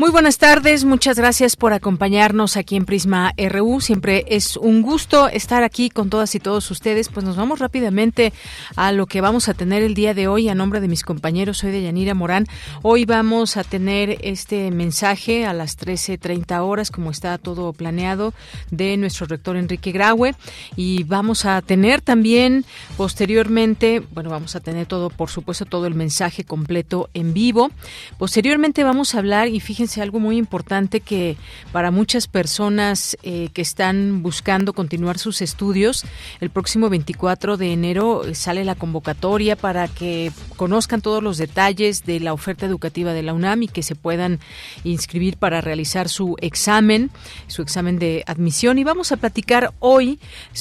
Muy buenas tardes, muchas gracias por acompañarnos aquí en Prisma RU. Siempre es un gusto estar aquí con todas y todos ustedes. Pues nos vamos rápidamente a lo que vamos a tener el día de hoy. A nombre de mis compañeros, soy de Yanira Morán. Hoy vamos a tener este mensaje a las 13.30 horas, como está todo planeado, de nuestro rector Enrique Graue. Y vamos a tener también posteriormente, bueno, vamos a tener todo, por supuesto, todo el mensaje completo en vivo. Posteriormente vamos a hablar, y fíjense, algo muy importante que para muchas personas eh, que están buscando continuar sus estudios, el próximo 24 de enero eh, sale la convocatoria para que conozcan todos los detalles de la oferta educativa de la UNAM y que se puedan inscribir para realizar su examen, su examen de admisión. Y vamos a platicar hoy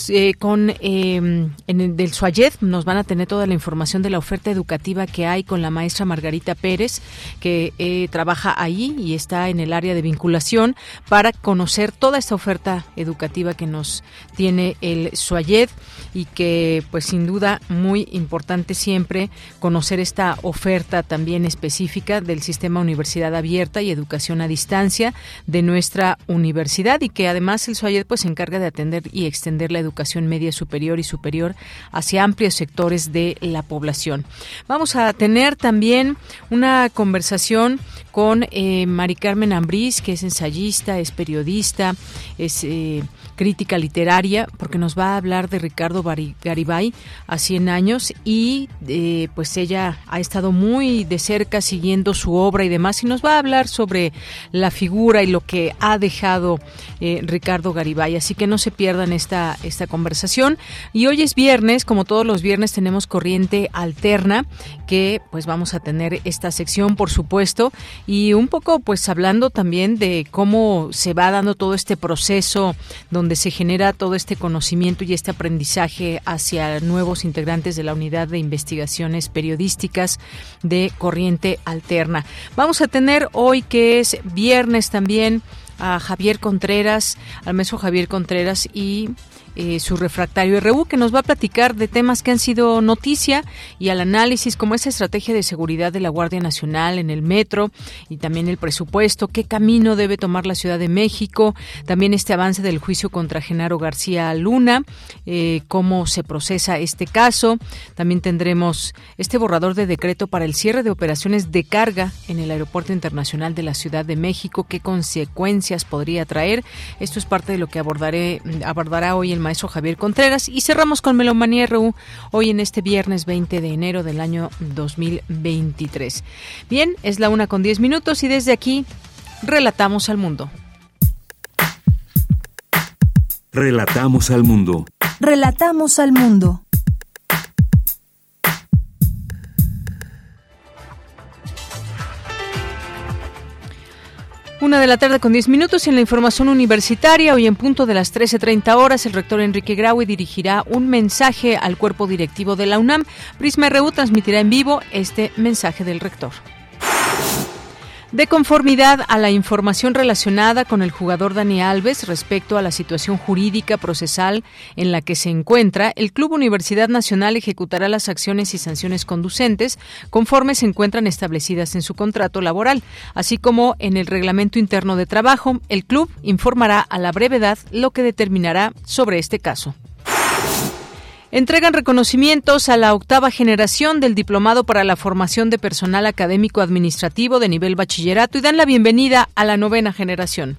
eh, con en el, del SUAYED, nos van a tener toda la información de la oferta educativa que hay con la maestra Margarita Pérez, que trabaja ahí y está en el área de vinculación para conocer toda esta oferta educativa que nos tiene el SUAYED y que pues sin duda muy importante siempre conocer esta oferta también específica del sistema universidad abierta y educación a distancia de nuestra universidad y que además el SUAYED pues se encarga de atender y extender la educación media superior y superior hacia amplios sectores de la población. Vamos a tener también una conversación con eh, Carmen Ambrís, que es ensayista, es periodista, es eh, crítica literaria, porque nos va a hablar de Ricardo Garibay a 100 años y eh, pues ella ha estado muy de cerca siguiendo su obra y demás y nos va a hablar sobre la figura y lo que ha dejado eh, Ricardo Garibay. Así que no se pierdan esta, esta conversación. Y hoy es viernes, como todos los viernes tenemos corriente alterna, que pues vamos a tener esta sección, por supuesto, y un poco pues hablando también de cómo se va dando todo este proceso donde donde se genera todo este conocimiento y este aprendizaje hacia nuevos integrantes de la unidad de investigaciones periodísticas de Corriente Alterna. Vamos a tener hoy, que es viernes también, a Javier Contreras, al maestro Javier Contreras y eh, su refractario RU, que nos va a platicar de temas que han sido noticia y al análisis, como esa estrategia de seguridad de la Guardia Nacional en el metro y también el presupuesto, qué camino debe tomar la Ciudad de México, también este avance del juicio contra Genaro García Luna, eh, cómo se procesa este caso. También tendremos este borrador de decreto para el cierre de operaciones de carga en el Aeropuerto Internacional de la Ciudad de México, qué consecuencias podría traer. Esto es parte de lo que abordaré, abordará hoy el maestro Javier Contreras. Y cerramos con Melomanía RU hoy en este viernes 20 de enero del año 2023. Bien, es la una con 10 minutos y desde aquí relatamos al mundo. Relatamos al mundo. Relatamos al mundo. Una de la tarde con 10 minutos y en la información universitaria, hoy en punto de las 13.30 horas, el rector Enrique Graue dirigirá un mensaje al cuerpo directivo de la UNAM. Prisma RU transmitirá en vivo este mensaje del rector. De conformidad a la información relacionada con el jugador Dani Alves respecto a la situación jurídica procesal en la que se encuentra, el Club Universidad Nacional ejecutará las acciones y sanciones conducentes conforme se encuentran establecidas en su contrato laboral, así como en el reglamento interno de trabajo. El club informará a la brevedad lo que determinará sobre este caso. Entregan reconocimientos a la octava generación del Diplomado para la Formación de Personal Académico Administrativo de nivel bachillerato y dan la bienvenida a la novena generación.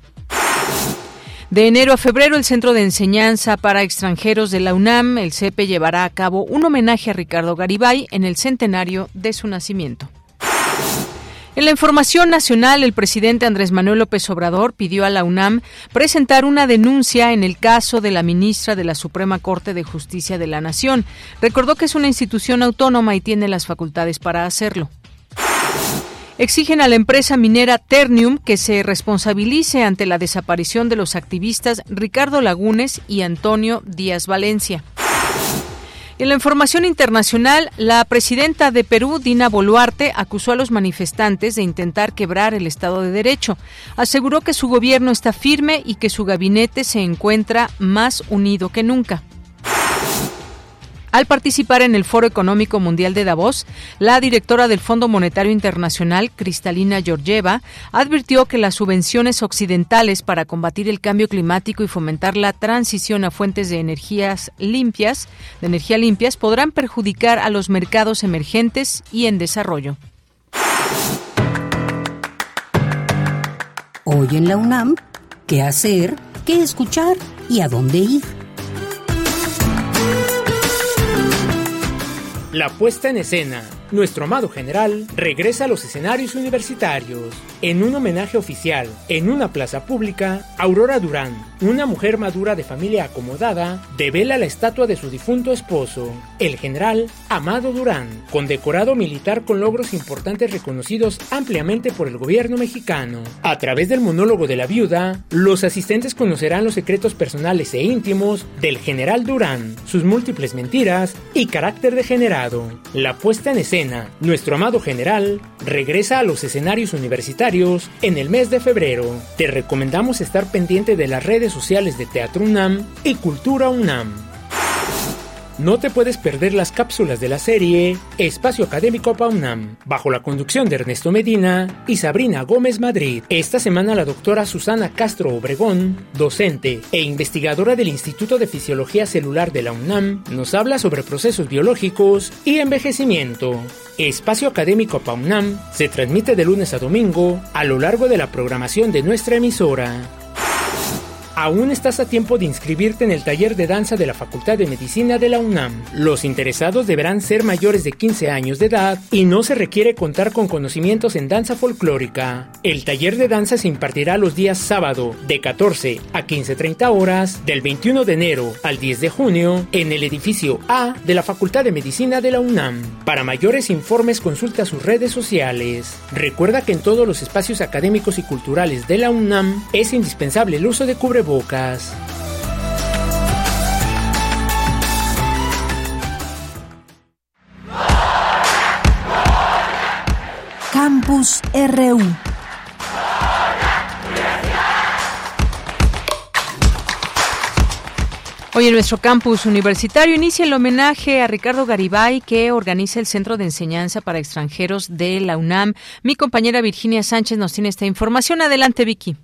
De enero a febrero, el Centro de Enseñanza para Extranjeros de la UNAM, el CEPE, llevará a cabo un homenaje a Ricardo Garibay en el centenario de su nacimiento. En la información nacional, el presidente Andrés Manuel López Obrador pidió a la UNAM presentar una denuncia en el caso de la ministra de la Suprema Corte de Justicia de la Nación. Recordó que es una institución autónoma y tiene las facultades para hacerlo exigen a la empresa minera Ternium que se responsabilice ante la desaparición de los activistas Ricardo Lagunes y Antonio Díaz Valencia. En la información internacional, la presidenta de Perú, Dina Boluarte, acusó a los manifestantes de intentar quebrar el Estado de Derecho. Aseguró que su gobierno está firme y que su gabinete se encuentra más unido que nunca. Al participar en el Foro Económico Mundial de Davos, la directora del Fondo Monetario Internacional, Cristalina Georgieva, advirtió que las subvenciones occidentales para combatir el cambio climático y fomentar la transición a fuentes de energías limpias, de energía limpias, podrán perjudicar a los mercados emergentes y en desarrollo. Hoy en la UNAM, ¿qué hacer? ¿Qué escuchar? ¿Y a dónde ir? La puesta en escena nuestro amado general regresa a los escenarios universitarios. En un homenaje oficial, en una plaza pública, Aurora Durán, una mujer madura de familia acomodada, devela la estatua de su difunto esposo, el general Amado Durán, condecorado militar con logros importantes reconocidos ampliamente por el gobierno mexicano. A través del monólogo de la viuda, los asistentes conocerán los secretos personales e íntimos del general Durán, sus múltiples mentiras y carácter degenerado. La puesta en escena nuestro amado general, regresa a los escenarios universitarios en el mes de febrero. Te recomendamos estar pendiente de las redes sociales de Teatro UNAM y Cultura UNAM. No te puedes perder las cápsulas de la serie Espacio Académico PAUNAM, bajo la conducción de Ernesto Medina y Sabrina Gómez Madrid. Esta semana la doctora Susana Castro Obregón, docente e investigadora del Instituto de Fisiología Celular de la UNAM, nos habla sobre procesos biológicos y envejecimiento. Espacio Académico PAUNAM se transmite de lunes a domingo a lo largo de la programación de nuestra emisora. Aún estás a tiempo de inscribirte en el taller de danza de la Facultad de Medicina de la UNAM. Los interesados deberán ser mayores de 15 años de edad y no se requiere contar con conocimientos en danza folclórica. El taller de danza se impartirá los días sábado de 14 a 15.30 horas del 21 de enero al 10 de junio en el edificio A de la Facultad de Medicina de la UNAM. Para mayores informes consulta sus redes sociales. Recuerda que en todos los espacios académicos y culturales de la UNAM es indispensable el uso de cubrebocas bocas. Campus RU. Hoy en nuestro campus universitario inicia el homenaje a Ricardo Garibay que organiza el Centro de Enseñanza para Extranjeros de la UNAM. Mi compañera Virginia Sánchez nos tiene esta información. Adelante, Vicky.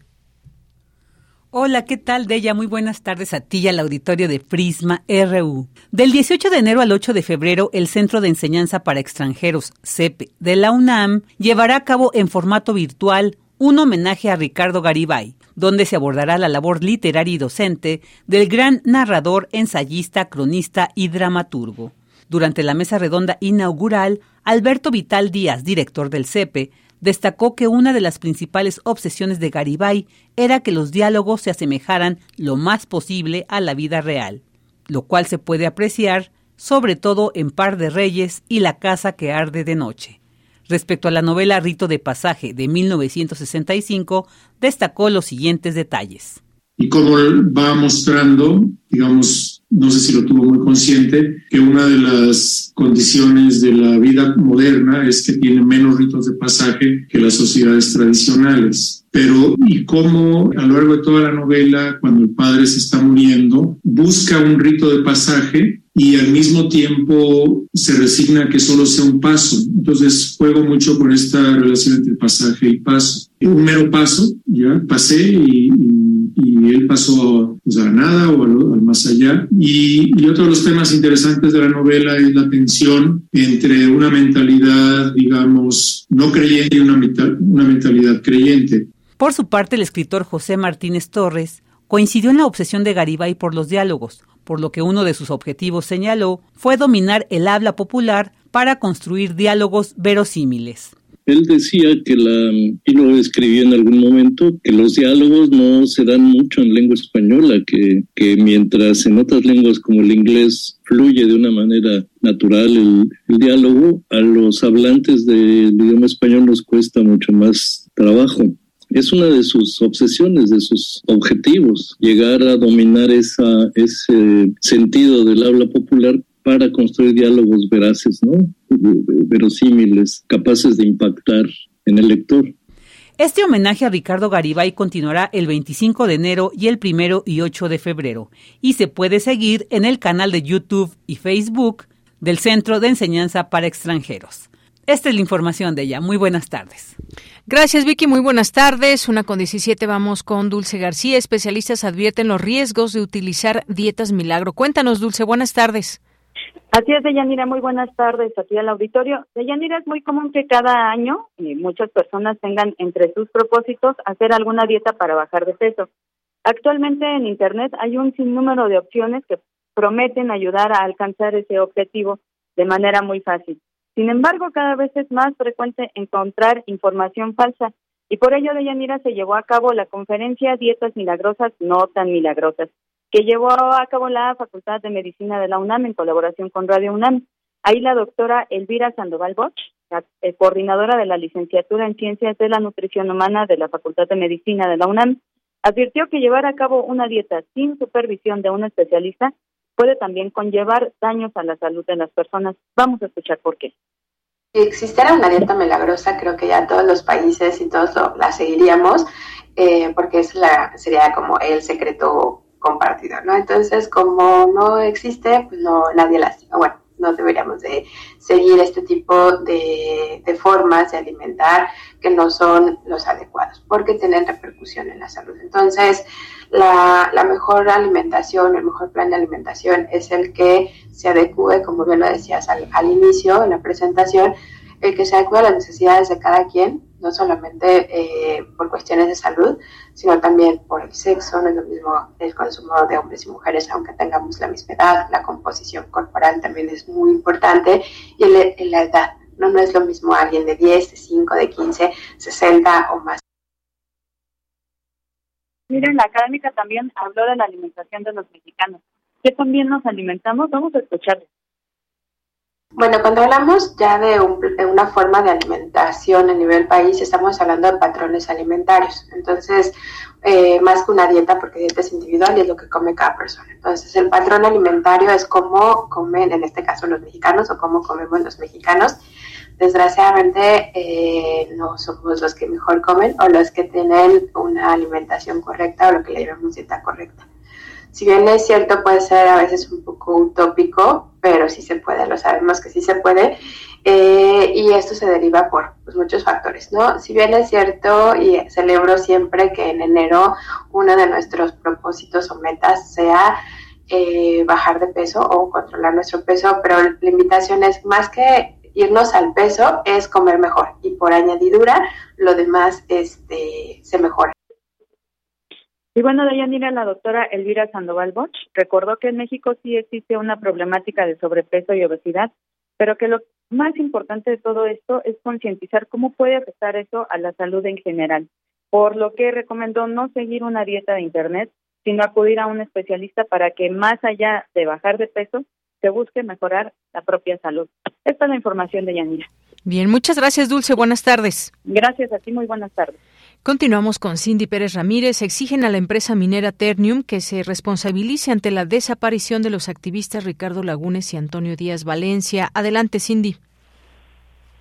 Hola, ¿qué tal, Deya? Muy buenas tardes a ti y al auditorio de Prisma RU. Del 18 de enero al 8 de febrero, el Centro de Enseñanza para Extranjeros, CEP, de la UNAM, llevará a cabo en formato virtual un homenaje a Ricardo Garibay, donde se abordará la labor literaria y docente del gran narrador, ensayista, cronista y dramaturgo. Durante la mesa redonda inaugural, Alberto Vital Díaz, director del CEPE, destacó que una de las principales obsesiones de Garibay era que los diálogos se asemejaran lo más posible a la vida real, lo cual se puede apreciar sobre todo en Par de Reyes y La Casa que Arde de Noche. Respecto a la novela Rito de Pasaje de 1965, destacó los siguientes detalles. Y cómo va mostrando, digamos, no sé si lo tuvo muy consciente, que una de las condiciones de la vida moderna es que tiene menos ritos de pasaje que las sociedades tradicionales. Pero, ¿y cómo a lo largo de toda la novela, cuando el padre se está muriendo, busca un rito de pasaje y al mismo tiempo se resigna a que solo sea un paso? Entonces, juego mucho con esta relación entre pasaje y paso. Un mero paso, ya pasé y, él pasó pues, a la nada o al, más allá. Y, y, otro de los temas interesantes de la novela es la tensión entre una mentalidad, digamos, no creyente y una mentalidad creyente. Por su parte, el escritor José Martínez Torres coincidió en la obsesión de Garibay por los diálogos, por lo que uno de sus objetivos señaló fue dominar el habla popular para construir diálogos verosímiles. Él decía que la, y lo escribió en algún momento, que los diálogos no se dan mucho en lengua española, que, que mientras en otras lenguas como el inglés fluye de una manera natural el, el diálogo, a los hablantes del idioma español nos cuesta mucho más trabajo. Es una de sus obsesiones, de sus objetivos, llegar a dominar esa, ese sentido del habla popular para construir diálogos veraces, ¿no? verosímiles, capaces de impactar en el lector. Este homenaje a Ricardo Garibay continuará el 25 de enero y el 1 y 8 de febrero y se puede seguir en el canal de YouTube y Facebook del Centro de Enseñanza para Extranjeros. Esta es la información de ella. Muy buenas tardes. Gracias, Vicky. Muy buenas tardes. Una con 17 vamos con Dulce García. Especialistas advierten los riesgos de utilizar dietas milagro. Cuéntanos, Dulce. Buenas tardes. Así es, Deyanira, muy buenas tardes aquí al auditorio. Deyanira, es muy común que cada año eh, muchas personas tengan entre sus propósitos hacer alguna dieta para bajar de peso. Actualmente en Internet hay un sinnúmero de opciones que prometen ayudar a alcanzar ese objetivo de manera muy fácil. Sin embargo, cada vez es más frecuente encontrar información falsa y por ello Deyanira se llevó a cabo la conferencia Dietas Milagrosas no tan milagrosas, que llevó a cabo la Facultad de Medicina de la UNAM en colaboración con Radio UNAM. Ahí la doctora Elvira Sandoval Bosch, la eh, coordinadora de la licenciatura en Ciencias de la Nutrición Humana de la Facultad de Medicina de la UNAM, advirtió que llevar a cabo una dieta sin supervisión de un especialista puede también conllevar daños a la salud de las personas. Vamos a escuchar por qué. Si existiera una dieta milagrosa, creo que ya todos los países y todos la seguiríamos, eh, porque es la, sería como el secreto compartido, ¿no? Entonces, como no existe, pues no, nadie la Bueno, no deberíamos de seguir este tipo de, de, formas de alimentar que no son los adecuados, porque tienen repercusión en la salud. Entonces, la, la, mejor alimentación, el mejor plan de alimentación es el que se adecue, como bien lo decías al, al inicio, en la presentación, el que se adecue a las necesidades de cada quien, no solamente eh, por cuestiones de salud, sino también por el sexo, no es lo mismo el consumo de hombres y mujeres, aunque tengamos la misma edad, la composición corporal también es muy importante, y el, la edad, ¿no? no es lo mismo alguien de 10, de 5, de 15, 60 o más. Miren, la académica también habló de la alimentación de los mexicanos. ¿Qué también nos alimentamos? Vamos a escucharles. Bueno, cuando hablamos ya de, una forma de alimentación a nivel país, estamos hablando de patrones alimentarios. Entonces, eh, más que una dieta, porque dieta es individual y es lo que come cada persona. Entonces, el patrón alimentario es cómo comen, en este caso, los mexicanos o cómo comemos los mexicanos. Desgraciadamente, eh, no somos los que mejor comen o los que tienen una alimentación correcta o lo que le llamamos dieta correcta si bien es cierto, puede ser a veces un poco utópico, pero sí se puede, lo sabemos que sí se puede. Eh, y esto se deriva por pues, muchos factores, ¿no? Si bien es cierto y celebro siempre que en enero uno de nuestros propósitos o metas sea eh, bajar de peso o controlar nuestro peso, pero la invitación es más que irnos al peso, es comer mejor y por añadidura lo demás este, se mejora. Y bueno, Dayanira, la doctora Elvira Sandoval Bosch recordó que en México sí existe una problemática de sobrepeso y obesidad, pero que lo más importante de todo esto es concientizar cómo puede afectar eso a la salud en general, por lo que recomendó no seguir una dieta de Internet, sino acudir a un especialista para que más allá de bajar de peso, se busque mejorar la propia salud. Esta es la información de Yanira. Bien, muchas gracias, Dulce. Buenas tardes. Gracias a ti, muy buenas tardes. Continuamos con Cindy Pérez Ramírez. Exigen a la empresa minera Ternium que se responsabilice ante la desaparición de los activistas Ricardo Lagunes y Antonio Díaz Valencia. Adelante, Cindy.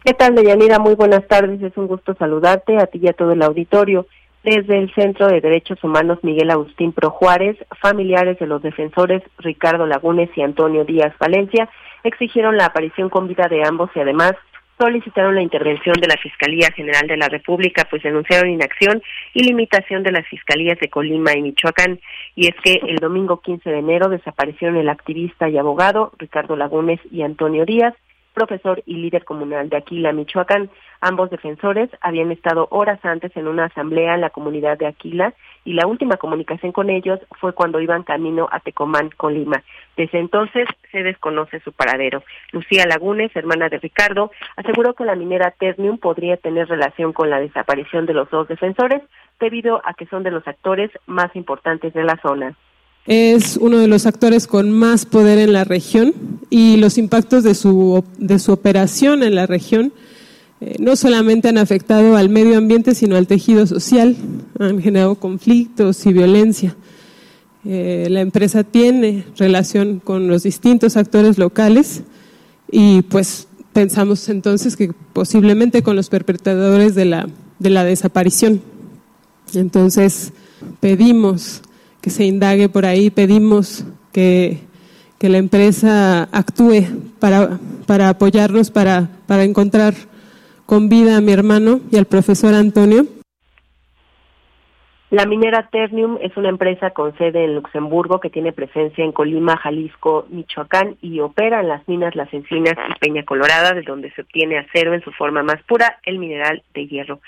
¿Qué tal, Deyanira? Muy buenas tardes. Es un gusto saludarte a ti y a todo el auditorio. Desde el Centro de Derechos Humanos Miguel Agustín Pro Juárez, familiares de los defensores Ricardo Lagunes y Antonio Díaz Valencia exigieron la aparición con vida de ambos y además solicitaron la intervención de la Fiscalía General de la República, pues denunciaron inacción y limitación de las fiscalías de Colima y Michoacán. Y es que el domingo 15 de enero desaparecieron el activista y abogado Ricardo Lagunes y Antonio Díaz, profesor y líder comunal de Aquila, Michoacán. Ambos defensores habían estado horas antes en una asamblea en la comunidad de Aquila y la última comunicación con ellos fue cuando iban camino a Tecomán, Colima. Desde entonces se desconoce su paradero. Lucía Lagunes, hermana de Ricardo, aseguró que la minera Ternium podría tener relación con la desaparición de los dos defensores debido a que son de los actores más importantes de la zona es uno de los actores con más poder en la región y los impactos de su, de su operación en la región eh, no solamente han afectado al medio ambiente, sino al tejido social, han generado conflictos y violencia. Eh, la empresa tiene relación con los distintos actores locales y pues pensamos entonces que posiblemente con los perpetradores de la, de la desaparición. Entonces pedimos que se indague por ahí, pedimos que, que la empresa actúe para, para apoyarnos, para, para encontrar con vida a mi hermano y al profesor Antonio. La minera Ternium es una empresa con sede en Luxemburgo que tiene presencia en Colima, Jalisco, Michoacán y opera en las minas Las Encinas y Peña Colorada, de donde se obtiene acero en su forma más pura, el mineral de hierro.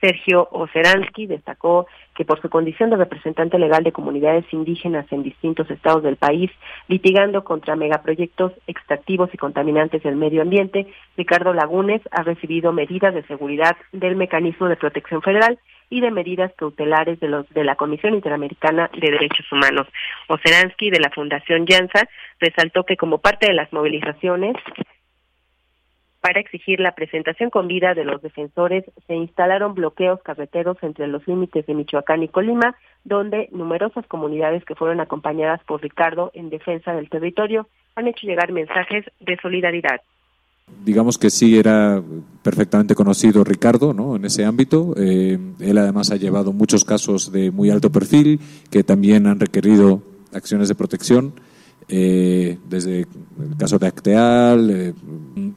Sergio Oceransky destacó que por su condición de representante legal de comunidades indígenas en distintos estados del país, litigando contra megaproyectos extractivos y contaminantes del medio ambiente, Ricardo Lagunes ha recibido medidas de seguridad del Mecanismo de Protección Federal y de medidas cautelares de los de la Comisión Interamericana de Derechos Humanos. Oceransky de la Fundación Llanza resaltó que como parte de las movilizaciones para exigir la presentación con vida de los defensores, se instalaron bloqueos carreteros entre los límites de Michoacán y Colima, donde numerosas comunidades que fueron acompañadas por Ricardo en defensa del territorio han hecho llegar mensajes de solidaridad. Digamos que sí era perfectamente conocido Ricardo ¿no? en ese ámbito. Eh, él además ha llevado muchos casos de muy alto perfil que también han requerido acciones de protección. Eh, desde el caso de Acteal. Eh,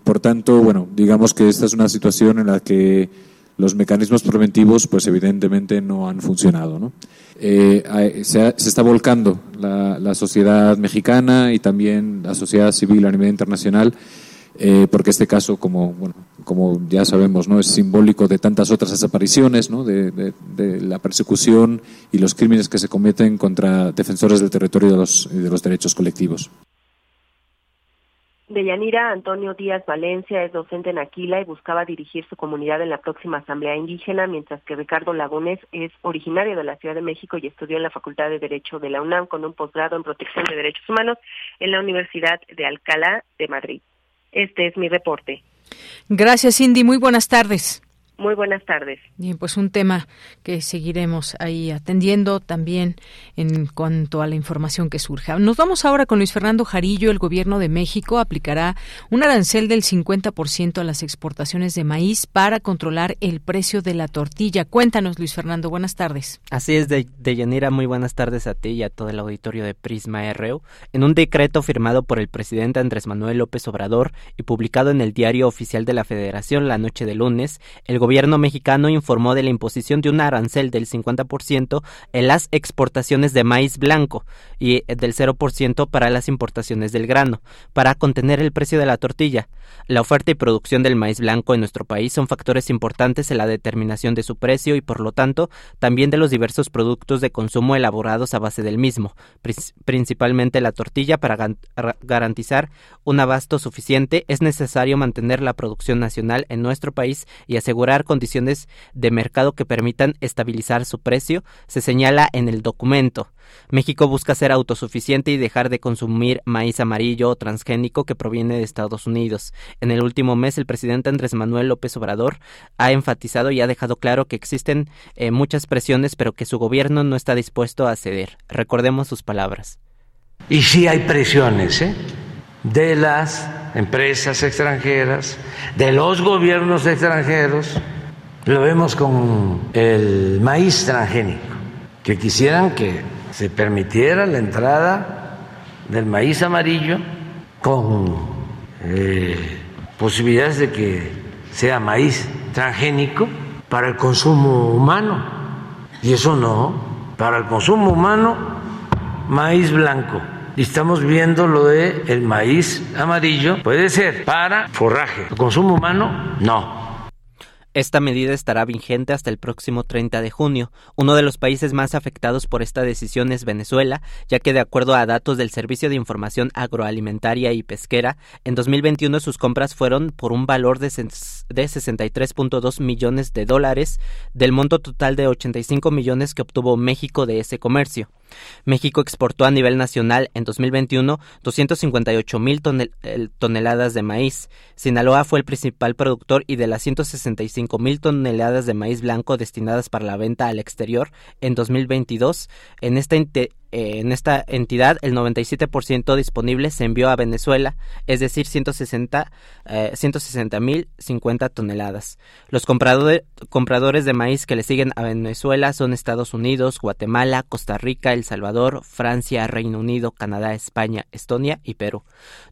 por tanto, bueno, digamos que esta es una situación en la que los mecanismos preventivos, pues evidentemente no han funcionado. Eh, se, está volcando la, la, sociedad mexicana y también la sociedad civil a nivel internacional eh, porque este caso, como, bueno, como ya sabemos, ¿no? es simbólico de tantas otras desapariciones, ¿no? de, la persecución y los crímenes que se cometen contra defensores del territorio y de los, de los derechos colectivos. Deyanira Antonio Díaz Valencia es docente en Aquila y buscaba dirigir su comunidad en la próxima Asamblea Indígena, mientras que Ricardo Lagunes es originario de la Ciudad de México y estudió en la Facultad de Derecho de la UNAM con un posgrado en Protección de Derechos Humanos en la Universidad de Alcalá de Madrid. Este es mi reporte. Gracias, Cindy. Muy buenas tardes. Muy buenas tardes. Bien, pues un tema que seguiremos ahí atendiendo también en cuanto a la información que surja. Nos vamos ahora con Luis Fernando Jarillo. El Gobierno de México aplicará un arancel del 50% a las exportaciones de maíz para controlar el precio de la tortilla. Cuéntanos, Luis Fernando. Buenas tardes. Así es, de, de Muy buenas tardes a ti y a todo el auditorio de Prisma RU. En un decreto firmado por el presidente Andrés Manuel López Obrador y publicado en el Diario Oficial de la Federación la noche de lunes, el gobierno mexicano informó de la imposición de un arancel del 50% en las exportaciones de maíz blanco y del 0% para las importaciones del grano, para contener el precio de la tortilla. La oferta y producción del maíz blanco en nuestro país son factores importantes en la determinación de su precio y, por lo tanto, también de los diversos productos de consumo elaborados a base del mismo, principalmente la tortilla. Para garantizar un abasto suficiente es necesario mantener la producción nacional en nuestro país y asegurar condiciones de mercado que permitan estabilizar su precio, se señala en el documento. México busca ser autosuficiente y dejar de consumir maíz amarillo o transgénico que proviene de Estados Unidos. En el último mes, el presidente Andrés Manuel López Obrador ha enfatizado y ha dejado claro que existen eh, muchas presiones, pero que su gobierno no está dispuesto a ceder. Recordemos sus palabras. Y sí hay presiones, ¿eh? de las empresas extranjeras, de los gobiernos extranjeros. Lo vemos con el maíz transgénico, que quisieran que se permitiera la entrada del maíz amarillo con eh, posibilidades de que sea maíz transgénico para el consumo humano. Y eso no, para el consumo humano, maíz blanco y estamos viendo lo de el maíz amarillo, puede ser para forraje. ¿El consumo humano? No. Esta medida estará vigente hasta el próximo 30 de junio. Uno de los países más afectados por esta decisión es Venezuela, ya que de acuerdo a datos del Servicio de Información Agroalimentaria y Pesquera, en 2021 sus compras fueron por un valor de 63.2 millones de dólares del monto total de 85 millones que obtuvo México de ese comercio. México exportó a nivel nacional en 2021 258 mil toneladas de maíz. Sinaloa fue el principal productor y de las 165 mil toneladas de maíz blanco destinadas para la venta al exterior en 2022, en esta eh, en esta entidad el 97% disponible se envió a Venezuela, es decir, 160 eh, mil 50 toneladas. Los compradores de maíz que le siguen a Venezuela son Estados Unidos, Guatemala, Costa Rica, El Salvador, Francia, Reino Unido, Canadá, España, Estonia y Perú.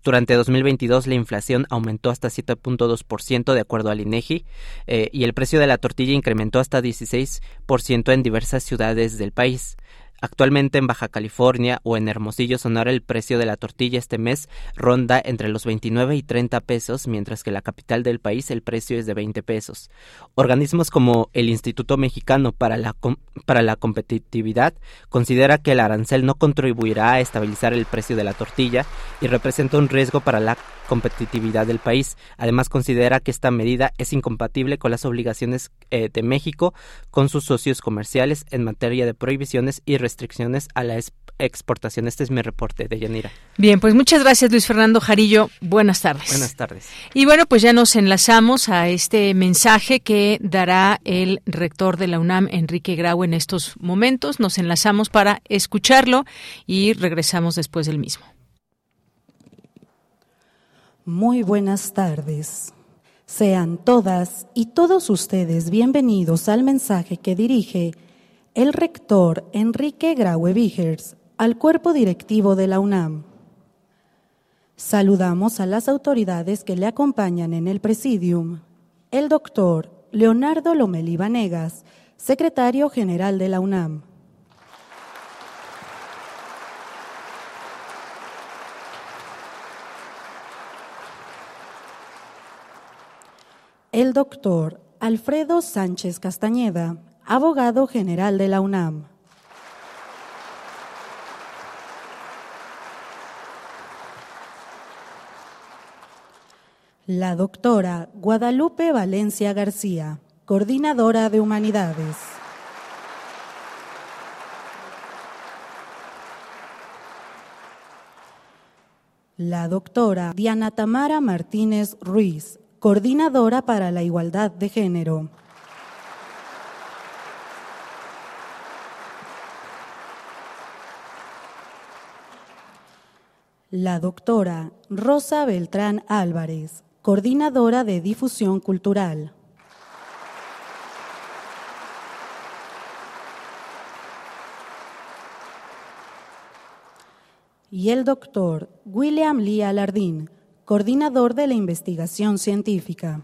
Durante 2022 la inflación aumentó hasta 7.2% de acuerdo al INEGI eh, y el precio de la tortilla incrementó hasta 16% en diversas ciudades del país. Actualmente en Baja California o en Hermosillo, Sonora, el precio de la tortilla este mes ronda entre los 29 y 30 pesos, mientras que en la capital del país el precio es de 20 pesos. Organismos como el Instituto Mexicano para la, para la Competitividad considera que el arancel no contribuirá a estabilizar el precio de la tortilla y representa un riesgo para la competitividad del país. Además, considera que esta medida es incompatible con las obligaciones eh, de México con sus socios comerciales en materia de prohibiciones y restricciones a la exportación. Este es mi reporte de Yanira. Bien, pues muchas gracias Luis Fernando Jarillo. Buenas tardes. Buenas tardes. Y bueno, pues ya nos enlazamos a este mensaje que dará el rector de la UNAM, Enrique Grau, en estos momentos. Nos enlazamos para escucharlo y regresamos después del mismo. Muy buenas tardes. Sean todas y todos ustedes bienvenidos al mensaje que dirige el rector Enrique Graue Vigers al cuerpo directivo de la UNAM. Saludamos a las autoridades que le acompañan en el presidium. El doctor Leonardo Lomeli Vanegas, secretario general de la UNAM. El doctor Alfredo Sánchez Castañeda, abogado general de la UNAM. La doctora Guadalupe Valencia García, coordinadora de humanidades. La doctora Diana Tamara Martínez Ruiz, coordinadora para la igualdad de género. La doctora Rosa Beltrán Álvarez, coordinadora de difusión cultural. Y el doctor William Lee Alardín, coordinador de la investigación científica.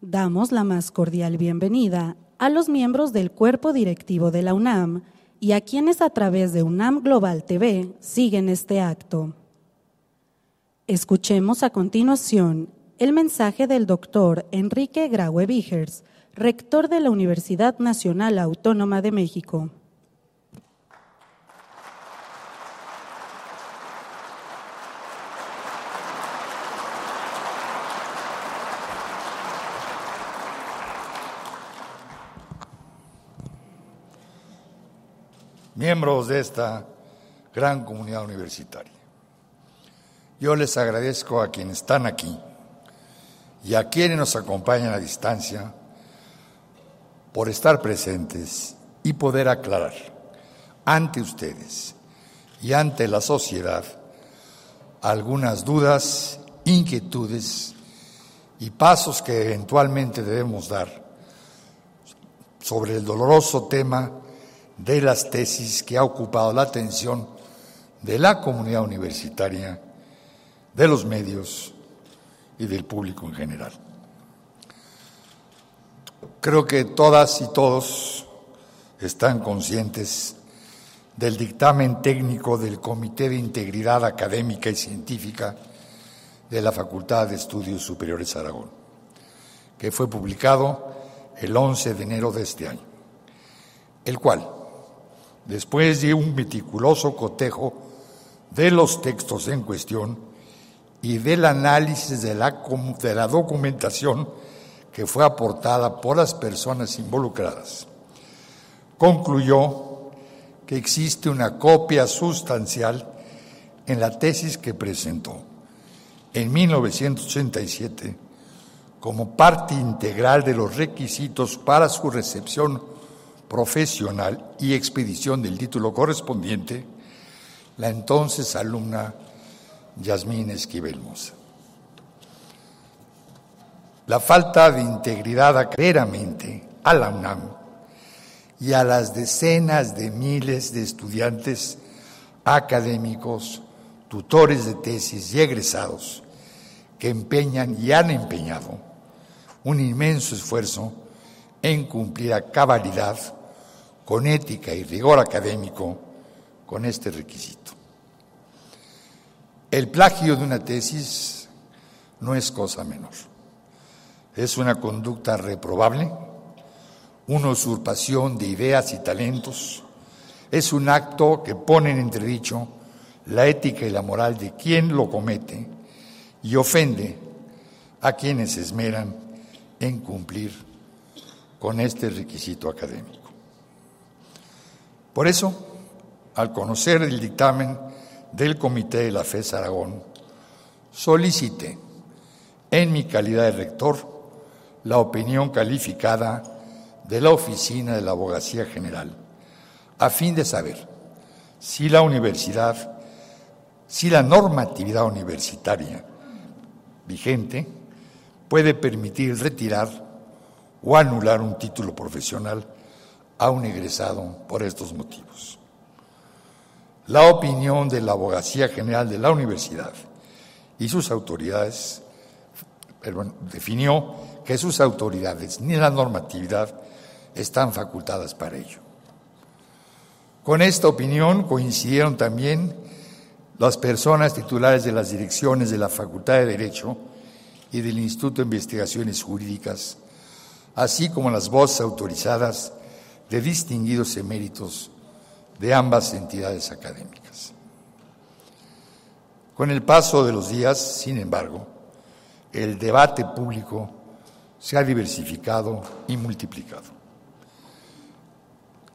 Damos la más cordial bienvenida a los miembros del cuerpo directivo de la UNAM y a quienes a través de UNAM Global TV siguen este acto. Escuchemos a continuación el mensaje del doctor Enrique Graue Vigers, rector de la Universidad Nacional Autónoma de México. miembros de esta gran comunidad universitaria. Yo les agradezco a quienes están aquí y a quienes nos acompañan a distancia por estar presentes y poder aclarar ante ustedes y ante la sociedad algunas dudas, inquietudes y pasos que eventualmente debemos dar sobre el doloroso tema de las tesis que ha ocupado la atención de la comunidad universitaria, de los medios y del público en general. Creo que todas y todos están conscientes del dictamen técnico del Comité de Integridad Académica y Científica de la Facultad de Estudios Superiores Aragón, que fue publicado el 11 de enero de este año, el cual, después de un meticuloso cotejo de los textos en cuestión y del análisis de la, de la documentación que fue aportada por las personas involucradas, concluyó que existe una copia sustancial en la tesis que presentó en 1987 como parte integral de los requisitos para su recepción profesional y expedición del título correspondiente, la entonces alumna Yasmín Esquivel Mosa. La falta de integridad aclaramente a la UNAM y a las decenas de miles de estudiantes académicos, tutores de tesis y egresados que empeñan y han empeñado un inmenso esfuerzo en cumplir a cabalidad, con ética y rigor académico, con este requisito. El plagio de una tesis no es cosa menor es una conducta reprobable, una usurpación de ideas y talentos, es un acto que pone en entredicho la ética y la moral de quien lo comete y ofende a quienes se esmeran en cumplir con este requisito académico. Por eso, al conocer el dictamen del Comité de la FES Aragón, solicité, en mi calidad de rector, la opinión calificada de la Oficina de la Abogacía General, a fin de saber si la universidad, si la normatividad universitaria vigente puede permitir retirar o anular un título profesional a un egresado por estos motivos. La opinión de la Abogacía General de la Universidad y sus autoridades definió que sus autoridades ni la normatividad están facultadas para ello. Con esta opinión coincidieron también las personas titulares de las direcciones de la Facultad de Derecho y del Instituto de Investigaciones Jurídicas, así como las voces autorizadas de distinguidos eméritos de ambas entidades académicas. Con el paso de los días, sin embargo, el debate público se ha diversificado y multiplicado.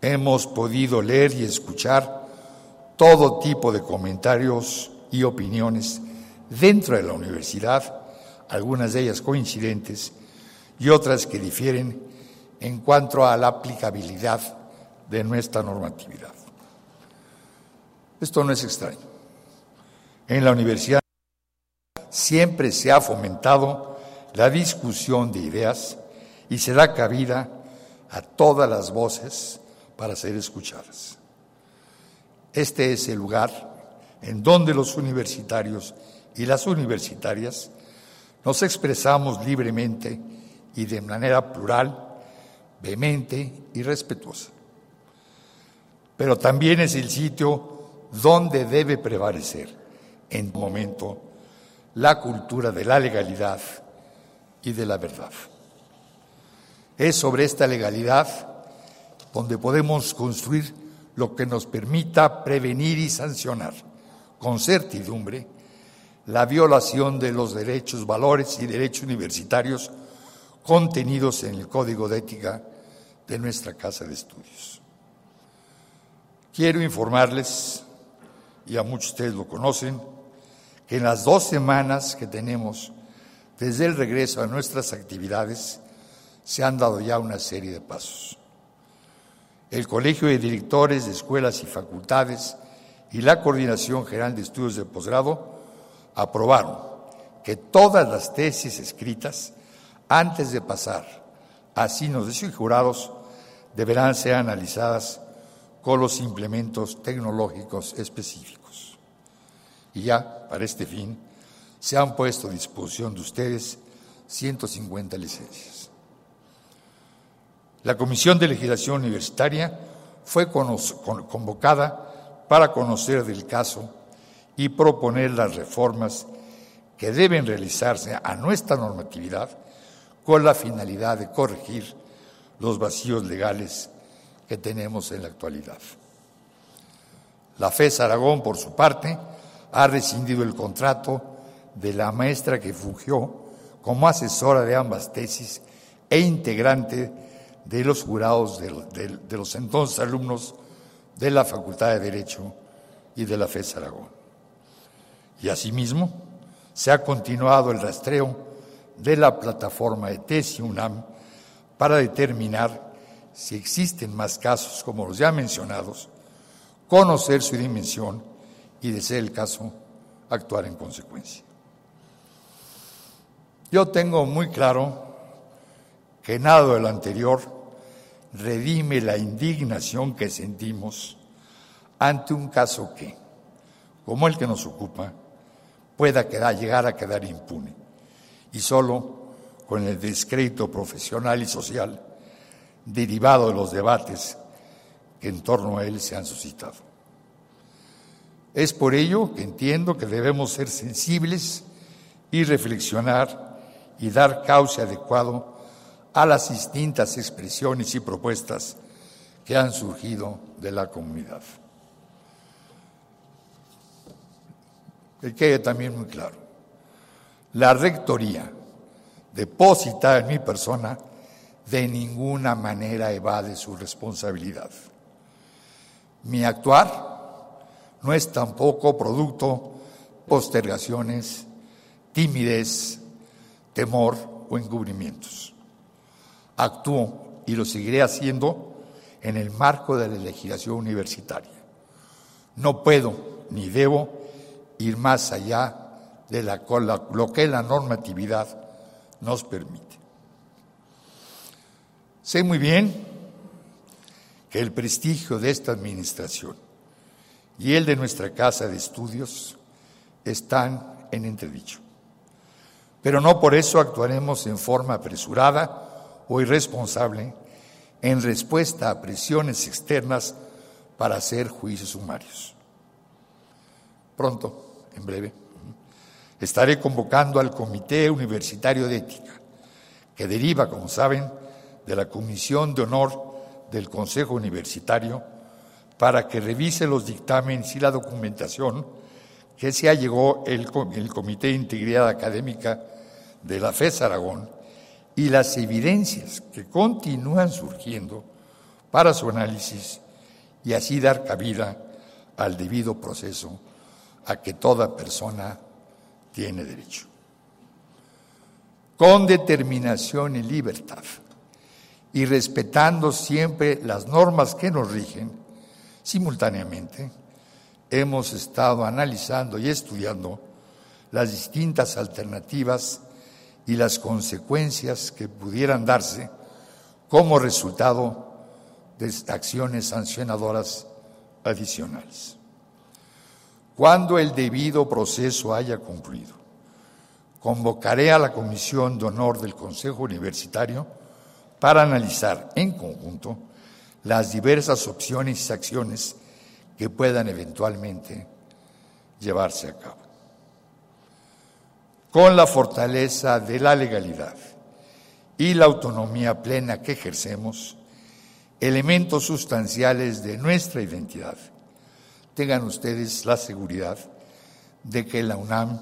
Hemos podido leer y escuchar todo tipo de comentarios y opiniones dentro de la universidad, algunas de ellas coincidentes y otras que difieren en cuanto a la aplicabilidad de nuestra normatividad. Esto no es extraño. En la universidad siempre se ha fomentado la discusión de ideas y se da cabida a todas las voces para ser escuchadas. Este es el lugar en donde los universitarios y las universitarias nos expresamos libremente y de manera plural, vehemente y respetuosa. Pero también es el sitio donde debe prevalecer en momento la cultura de la legalidad y de la verdad. Es sobre esta legalidad donde podemos construir lo que nos permita prevenir y sancionar con certidumbre la violación de los derechos, valores y derechos universitarios contenidos en el Código de Ética de nuestra Casa de Estudios. Quiero informarles, y a muchos de ustedes lo conocen, que en las dos semanas que tenemos desde el regreso a nuestras actividades se han dado ya una serie de pasos. El Colegio de Directores de Escuelas y Facultades y la Coordinación General de Estudios de Posgrado aprobaron que todas las tesis escritas antes de pasar a signos de jurados deberán ser analizadas con los implementos tecnológicos específicos y ya para este fin se han puesto a disposición de ustedes 150 licencias. La Comisión de Legislación Universitaria fue convocada para conocer del caso y proponer las reformas que deben realizarse a nuestra normatividad con la finalidad de corregir los vacíos legales que tenemos en la actualidad. La FES Aragón, por su parte, ha rescindido el contrato de la maestra que fungió como asesora de ambas tesis e integrante de los jurados de, los entonces alumnos de la Facultad de Derecho y de la FES Aragón. Y asimismo, se ha continuado el rastreo de la plataforma de TESI UNAM para determinar si existen más casos como los ya mencionados, conocer su dimensión y, de ser el caso, actuar en consecuencia. Yo tengo muy claro que nada de lo anterior redime la indignación que sentimos ante un caso que, como el que nos ocupa, pueda llegar a quedar impune y solo con el descrédito profesional y social derivado de los debates que en torno a él se han suscitado. Es por ello que entiendo que debemos ser sensibles y reflexionar y dar cauce adecuado a las distintas expresiones y propuestas que han surgido de la comunidad. Que quede también muy claro, la rectoría depositada en mi persona de ninguna manera evade su responsabilidad. Mi actuar no es tampoco producto postergaciones, timidez, temor o encubrimientos. Actúo y lo seguiré haciendo en el marco de la legislación universitaria. No puedo ni debo ir más allá de lo que la normatividad nos permite. Sé muy bien que el prestigio de esta administración y el de nuestra casa de estudios están en entredicho. Pero no por eso actuaremos en forma apresurada o irresponsable en respuesta a presiones externas para hacer juicios sumarios. Pronto, en breve, estaré convocando al Comité Universitario de Ética, que deriva, como saben, de la Comisión de Honor del Consejo Universitario, para que revise los dictámenes y la documentación que se allegó el, el Comité de Integridad Académica de la FES Aragón y las evidencias que continúan surgiendo para su análisis y así dar cabida al debido proceso a que toda persona tiene derecho. Con determinación y libertad, y respetando siempre las normas que nos rigen, simultáneamente hemos estado analizando y estudiando las distintas alternativas y las consecuencias que pudieran darse como resultado de acciones sancionadoras adicionales. Cuando el debido proceso haya concluido, convocaré a la Comisión de Honor del Consejo Universitario para analizar en conjunto las diversas opciones y acciones que puedan eventualmente llevarse a cabo. Con la fortaleza de la legalidad y la autonomía plena que ejercemos, elementos sustanciales de nuestra identidad tengan ustedes la seguridad de que la UNAM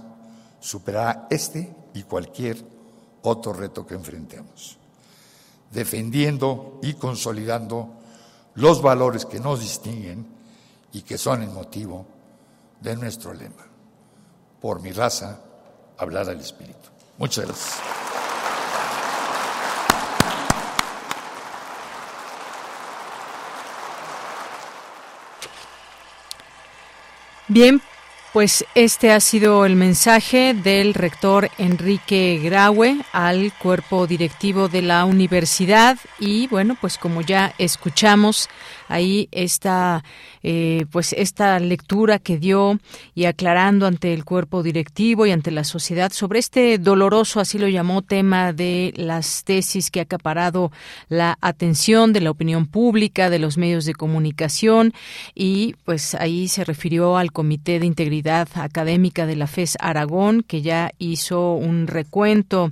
superará este y cualquier otro reto que enfrentemos, defendiendo y consolidando los valores que nos distinguen y que son el motivo de nuestro lema. Por mi raza, hablar al Espíritu. Muchas gracias. Bien, pues este ha sido el mensaje del rector Enrique Graue al cuerpo directivo de la universidad y bueno, pues como ya escuchamos, ahí esta, eh, pues esta lectura que dio y aclarando ante el cuerpo directivo y ante la sociedad sobre este doloroso, así lo llamó, tema de las tesis que ha acaparado la atención de la opinión pública, de los medios de comunicación y pues ahí se refirió al Comité de Integridad Académica de la FES Aragón, que ya hizo un recuento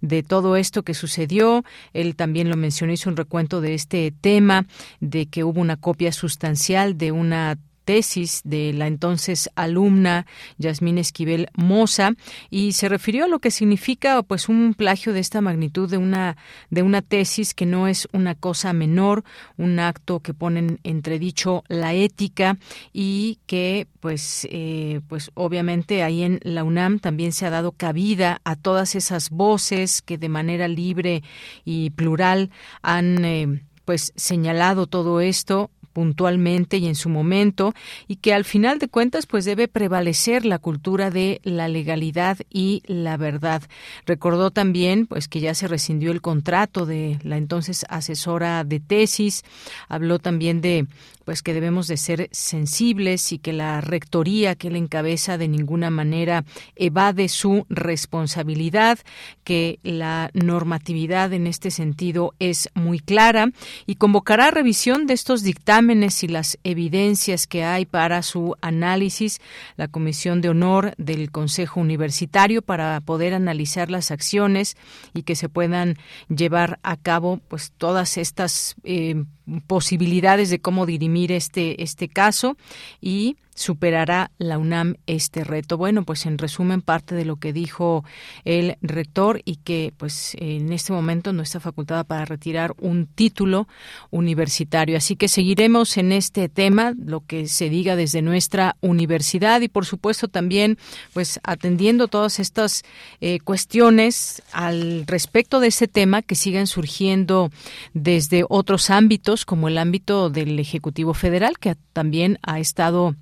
de todo esto que sucedió. Él también lo mencionó, hizo un recuento de este tema, de que hubo una copia sustancial de una tesis de la entonces alumna Yasmín Esquivel Moza y se refirió a lo que significa pues un plagio de esta magnitud de una de una tesis que no es una cosa menor, un acto que pone en entredicho la ética y que pues eh, pues obviamente ahí en la UNAM también se ha dado cabida a todas esas voces que de manera libre y plural han eh, pues señalado todo esto puntualmente y en su momento y que al final de cuentas pues debe prevalecer la cultura de la legalidad y la verdad. Recordó también pues que ya se rescindió el contrato de la entonces asesora de tesis, habló también de pues que debemos de ser sensibles y que la rectoría que él encabeza de ninguna manera evade su responsabilidad, que la normatividad en este sentido es muy clara y convocará revisión de estos dictámenes y las evidencias que hay para su análisis. La Comisión de Honor del Consejo Universitario para poder analizar las acciones y que se puedan llevar a cabo pues todas estas eh, posibilidades de cómo dirimir este, este caso y superará la UNAM este reto. Bueno, pues en resumen parte de lo que dijo el rector y que pues en este momento no está facultada para retirar un título universitario. Así que seguiremos en este tema, lo que se diga desde nuestra universidad y por supuesto también pues atendiendo todas estas eh, cuestiones al respecto de ese tema que siguen surgiendo desde otros ámbitos como el ámbito del Ejecutivo Federal que también ha estado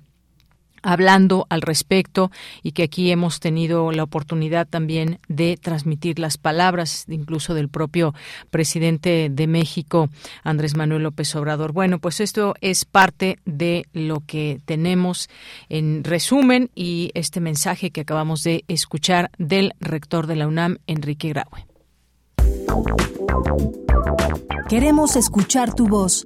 hablando al respecto y que aquí hemos tenido la oportunidad también de transmitir las palabras incluso del propio presidente de México, Andrés Manuel López Obrador. Bueno, pues esto es parte de lo que tenemos en resumen y este mensaje que acabamos de escuchar del rector de la UNAM, Enrique Graue. Queremos escuchar tu voz.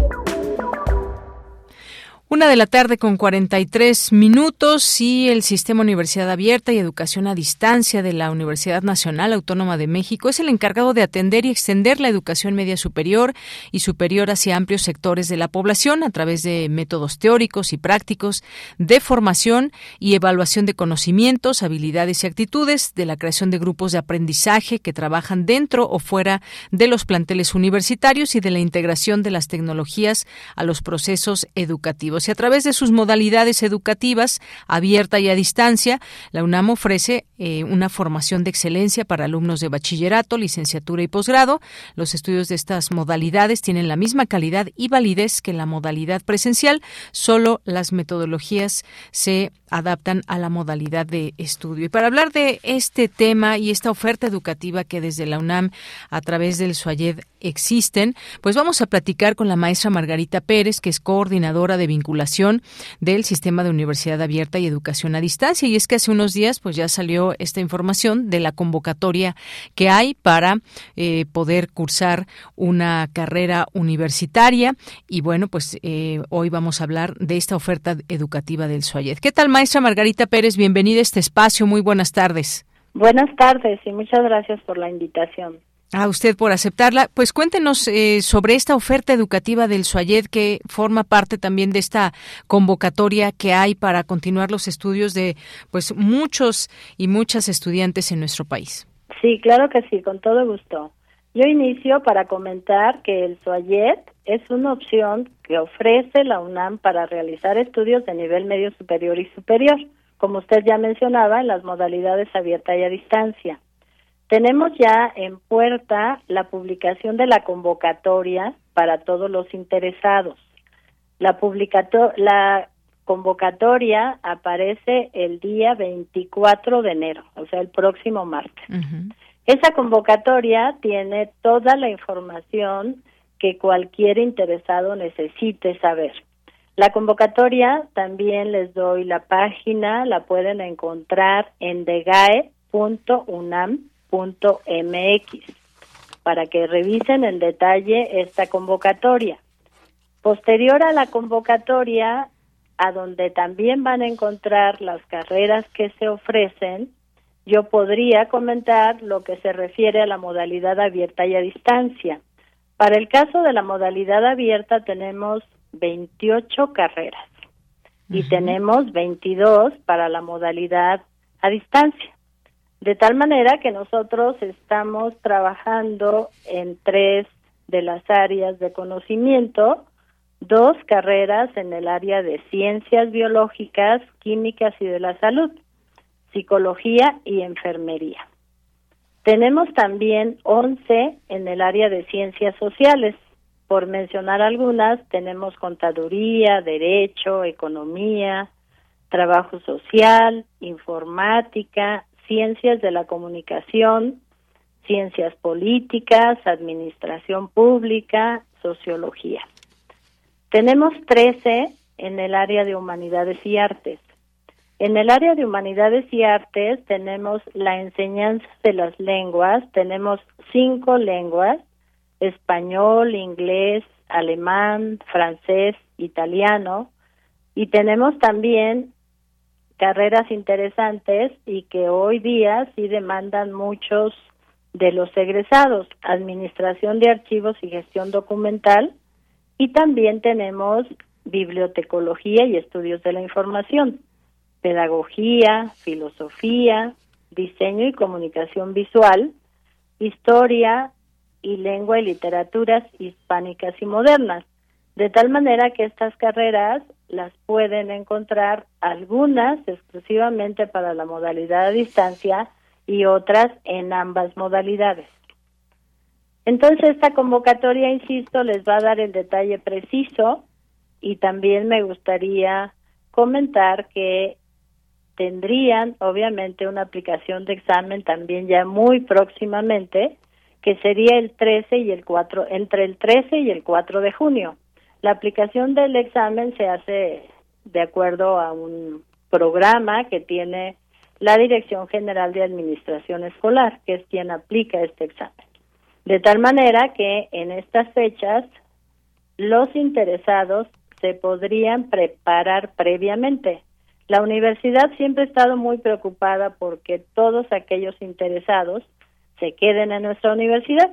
Una de la tarde con 43 minutos y el Sistema Universidad Abierta y Educación a Distancia de la Universidad Nacional Autónoma de México es el encargado de atender y extender la educación media superior y superior hacia amplios sectores de la población a través de métodos teóricos y prácticos de formación y evaluación de conocimientos, habilidades y actitudes, de la creación de grupos de aprendizaje que trabajan dentro o fuera de los planteles universitarios y de la integración de las tecnologías a los procesos educativos y a través de sus modalidades educativas, abierta y a distancia, la UNAM ofrece eh, una formación de excelencia para alumnos de bachillerato, licenciatura y posgrado. Los estudios de estas modalidades tienen la misma calidad y validez que la modalidad presencial, solo las metodologías se adaptan a la modalidad de estudio. Y para hablar de este tema y esta oferta educativa que desde la UNAM a través del SUAYED existen, pues vamos a platicar con la maestra Margarita Pérez, que es coordinadora de vinculación del Sistema de Universidad Abierta y Educación a Distancia. Y es que hace unos días pues ya salió esta información de la convocatoria que hay para eh, poder cursar una carrera universitaria. Y bueno, pues eh, hoy vamos a hablar de esta oferta educativa del SUAYED. ¿Qué tal, maestra Margarita Pérez? Bienvenida a este espacio. Muy buenas tardes. Buenas tardes y muchas gracias por la invitación. A usted por aceptarla. Pues cuéntenos eh, sobre esta oferta educativa del SUAYED que forma parte también de esta convocatoria que hay para continuar los estudios de pues muchos y muchas estudiantes en nuestro país. Sí, claro que sí, con todo gusto. Yo inicio para comentar que el SUAYED es una opción que ofrece la UNAM para realizar estudios de nivel medio superior y superior, como usted ya mencionaba, en las modalidades abierta y a distancia. Tenemos ya en puerta la publicación de la convocatoria para todos los interesados. La, la convocatoria aparece el día 24 de enero, o sea, el próximo martes. Esa convocatoria tiene toda la información que cualquier interesado necesite saber. La convocatoria también les doy la página, la pueden encontrar en degae.unam.mx para que revisen en detalle esta convocatoria. Posterior a la convocatoria, a donde también van a encontrar las carreras que se ofrecen, yo podría comentar lo que se refiere a la modalidad abierta y a distancia. Para el caso de la modalidad abierta tenemos 28 carreras y tenemos 22 para la modalidad a distancia. De tal manera que nosotros estamos trabajando en tres de las áreas de conocimiento, dos carreras en el área de ciencias biológicas, químicas y de la salud, psicología y enfermería. Tenemos también 11 en el área de ciencias sociales. Por mencionar algunas, tenemos contaduría, derecho, economía, trabajo social, informática, ciencias de la comunicación, ciencias políticas, administración pública, sociología. Tenemos 13 en el área de humanidades y artes. En el área de humanidades y artes tenemos la enseñanza de las lenguas, tenemos cinco lenguas, español, inglés, alemán, francés, italiano, y tenemos también carreras interesantes y que hoy día sí demandan muchos de los egresados, administración de archivos y gestión documental, y también tenemos bibliotecología y estudios de la información pedagogía, filosofía, diseño y comunicación visual, historia y lengua y literaturas hispánicas y modernas, de tal manera que estas carreras las pueden encontrar algunas exclusivamente para la modalidad a distancia y otras en ambas modalidades. Entonces esta convocatoria, insisto, les va a dar el detalle preciso y también me gustaría comentar que tendrían obviamente una aplicación de examen también ya muy próximamente, que sería el 13 y el 4, entre el 13 y el 4 de junio. La aplicación del examen se hace de acuerdo a un programa que tiene la Dirección General de Administración Escolar, que es quien aplica este examen. De tal manera que en estas fechas los interesados se podrían preparar previamente. La universidad siempre ha estado muy preocupada porque todos aquellos interesados se queden en nuestra universidad.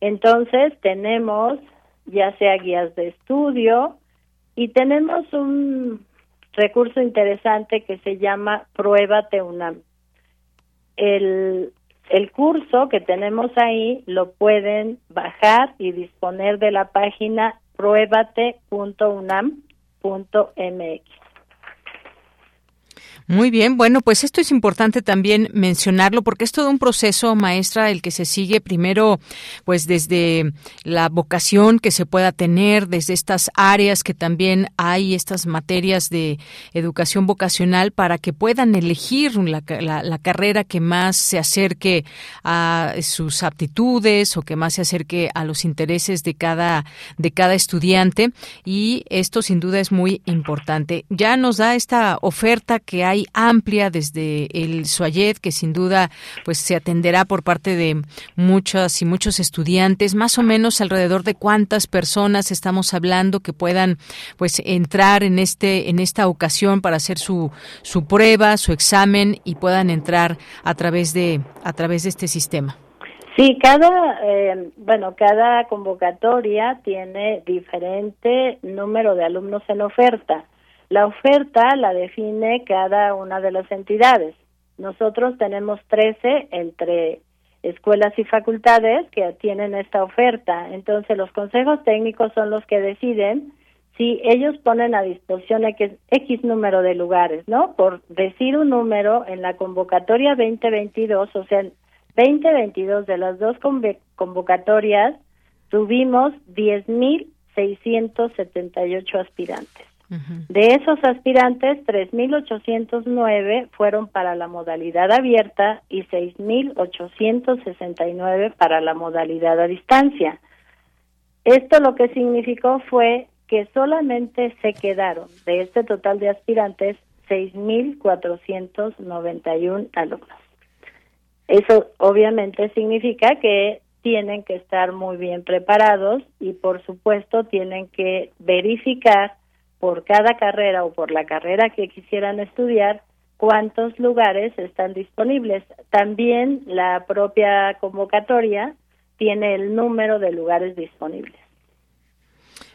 Entonces tenemos ya sea guías de estudio y tenemos un recurso interesante que se llama Prueba UNAM. El, el curso que tenemos ahí lo pueden bajar y disponer de la página pruebate.unam.mx. Muy bien, bueno, pues esto es importante también mencionarlo porque es todo un proceso, maestra, el que se sigue primero, pues desde la vocación que se pueda tener, desde estas áreas que también hay, estas materias de educación vocacional para que puedan elegir la, la carrera que más se acerque a sus aptitudes o que más se acerque a los intereses de cada, de cada estudiante y esto sin duda es muy importante. Ya nos da esta oferta que hay amplia desde el SUAYED, que sin duda pues se atenderá por parte de muchas y muchos estudiantes, más o menos alrededor de cuántas personas estamos hablando que puedan pues entrar en este en esta ocasión para hacer su, su prueba, su examen y puedan entrar a través de a través de este sistema. Sí, cada, eh, bueno, cada convocatoria tiene diferente número de alumnos en oferta. La oferta la define cada una de las entidades. Nosotros tenemos 13 entre escuelas y facultades que tienen esta oferta. Entonces, los consejos técnicos son los que deciden si ellos ponen a disposición X, número de lugares, ¿no? Por decir un número, en la convocatoria 2022, o sea, 2022 de las dos convocatorias, tuvimos 10.678 aspirantes. De esos aspirantes, 3.809 fueron para la modalidad abierta y 6.869 para la modalidad a distancia. Esto lo que significó fue que solamente se quedaron de este total de aspirantes 6.491 alumnos. Eso obviamente significa que tienen que estar muy bien preparados y por supuesto tienen que verificar por cada carrera o por la carrera que quisieran estudiar cuántos lugares están disponibles. También la propia convocatoria tiene el número de lugares disponibles.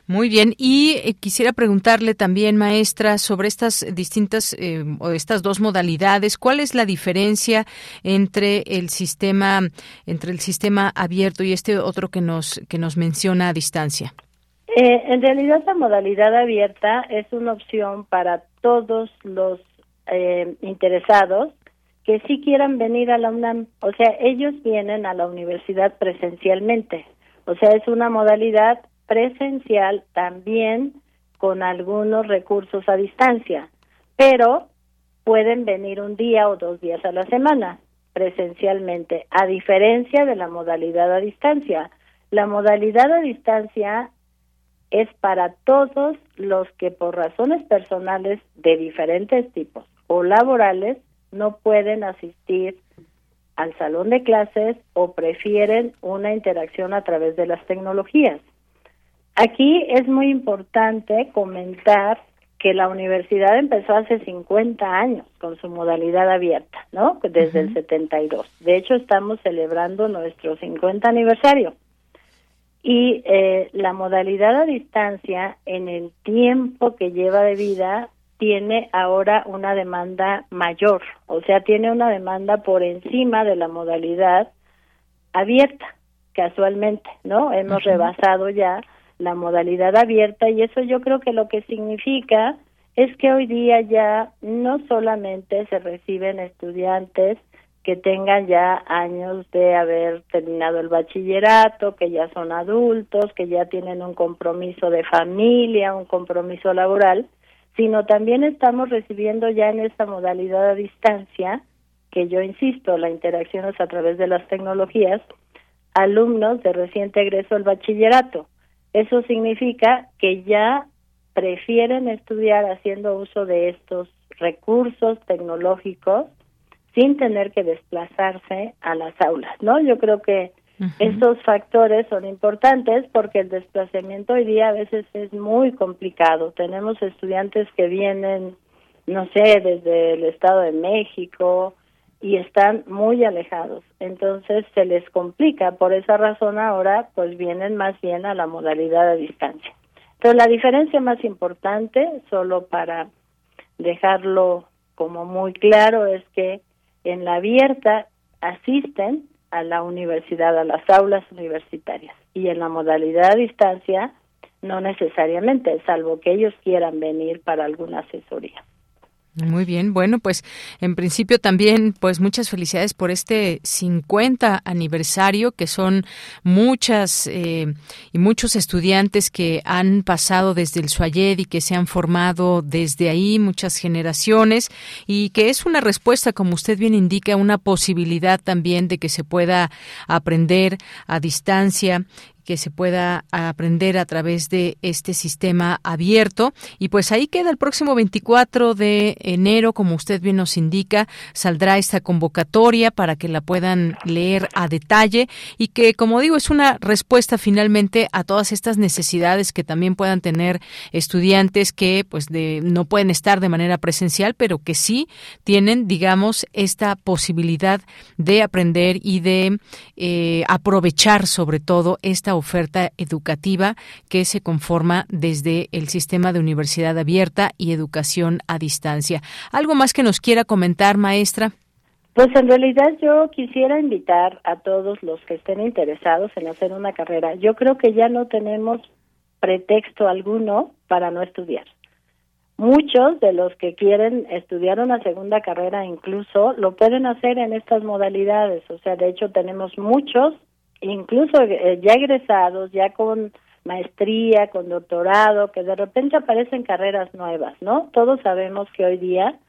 Muy bien, y eh, quisiera preguntarle también, maestra, sobre estas distintas eh, o estas dos modalidades. ¿Cuál es la diferencia entre el sistema entre el sistema abierto y este otro que nos que nos menciona a distancia? Eh, en realidad la modalidad abierta es una opción para todos los interesados que sí quieran venir a la UNAM. O sea, ellos vienen a la universidad presencialmente. O sea, es una modalidad presencial también con algunos recursos a distancia, pero pueden venir un día o dos días a la semana presencialmente, a diferencia de la modalidad a distancia. La modalidad a distancia es para todos los que por razones personales de diferentes tipos o laborales no pueden asistir al salón de clases o prefieren una interacción a través de las tecnologías. Aquí es muy importante comentar que la universidad empezó hace 50 años con su modalidad abierta, ¿no? Desde el 72. De hecho, estamos celebrando nuestro 50 aniversario. Y eh, la modalidad a distancia, en el tiempo que lleva de vida, tiene ahora una demanda mayor, o sea, tiene una demanda por encima de la modalidad abierta, casualmente, ¿no? Hemos rebasado ya la modalidad abierta y eso yo creo que lo que significa es que hoy día ya no solamente se reciben estudiantes que tengan ya años de haber terminado el bachillerato, que ya son adultos, que ya tienen un compromiso de familia, un compromiso laboral, sino también estamos recibiendo ya en esta modalidad a distancia, que yo insisto, la interacción es a través de las tecnologías, alumnos de reciente egreso al bachillerato. Eso significa que ya prefieren estudiar haciendo uso de estos recursos tecnológicos sin tener que desplazarse a las aulas, ¿no? Yo creo que estos factores son importantes porque el desplazamiento hoy día a veces es muy complicado. Tenemos estudiantes que vienen, no sé, desde el Estado de México, y están muy alejados. Entonces se les complica. Por esa razón ahora pues vienen más bien a la modalidad a distancia. Entonces la diferencia más importante, solo para dejarlo como muy claro, es que en la abierta asisten a la universidad, a las aulas universitarias y en la modalidad a distancia no necesariamente, salvo que ellos quieran venir para alguna asesoría. Muy bien, bueno, pues en principio también, pues muchas felicidades por este 50 aniversario, que son muchas eh, y muchos estudiantes que han pasado desde el Suayed y que se han formado desde ahí, muchas generaciones, y que es una respuesta, como usted bien indica, una posibilidad también de que se pueda aprender a distancia que se pueda aprender a través de este sistema abierto. Y pues ahí queda el próximo 24 de enero, como usted bien nos indica, saldrá esta convocatoria para que la puedan leer a detalle y que, como digo, es una respuesta finalmente a todas estas necesidades que también puedan tener estudiantes que pues de, no pueden estar de manera presencial, pero que sí tienen, digamos, esta posibilidad de aprender y de eh, aprovechar sobre todo esta oferta educativa que se conforma desde el sistema de universidad abierta y educación a distancia. ¿Algo más que nos quiera comentar, maestra? Pues en realidad yo quisiera invitar a todos los que estén interesados en hacer una carrera. Yo creo que ya no tenemos pretexto alguno para no estudiar. Muchos de los que quieren estudiar una segunda carrera incluso lo pueden hacer en estas modalidades. O sea, de hecho tenemos muchos incluso eh, ya egresados, ya con maestría, con doctorado, que de repente aparecen carreras nuevas, ¿no? Todos sabemos que hoy día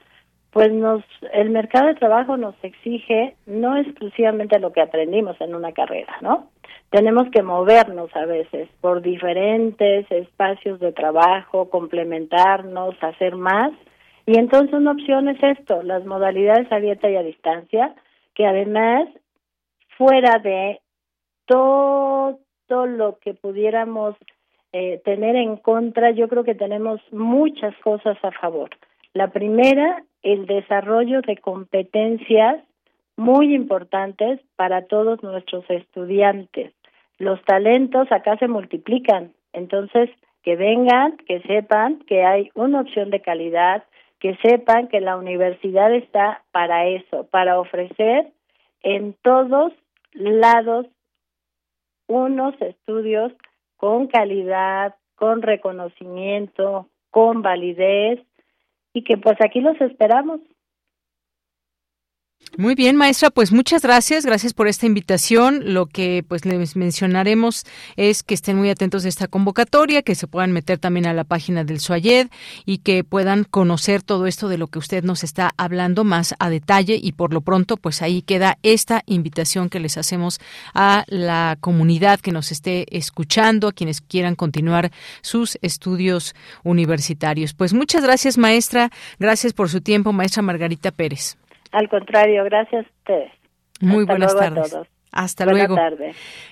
pues nos el mercado de trabajo nos exige no exclusivamente lo que aprendimos en una carrera, ¿no? Tenemos que movernos a veces por diferentes espacios de trabajo, complementarnos, hacer más. Y entonces una opción es esto, las modalidades abierta y a distancia, que además fuera de todo lo que pudiéramos eh, tener en contra, yo creo que tenemos muchas cosas a favor. La primera el desarrollo de competencias muy importantes para todos nuestros estudiantes. Los talentos acá se multiplican, entonces que vengan, que sepan que hay una opción de calidad, que sepan que la universidad está para eso, para ofrecer en todos lados unos estudios con calidad, con reconocimiento, con validez y que pues aquí los esperamos. Muy bien, maestra, pues muchas gracias, gracias por esta invitación. Lo que pues les mencionaremos es que estén muy atentos a esta convocatoria, que se puedan meter también a la página del SUAYED y que puedan conocer todo esto de lo que usted nos está hablando más a detalle y por lo pronto pues ahí queda esta invitación que les hacemos a la comunidad que nos esté escuchando, a quienes quieran continuar sus estudios universitarios. Pues muchas gracias, maestra, gracias por su tiempo, maestra Margarita Pérez. Al contrario, gracias a ustedes. Muy buenas tardes. Hasta luego.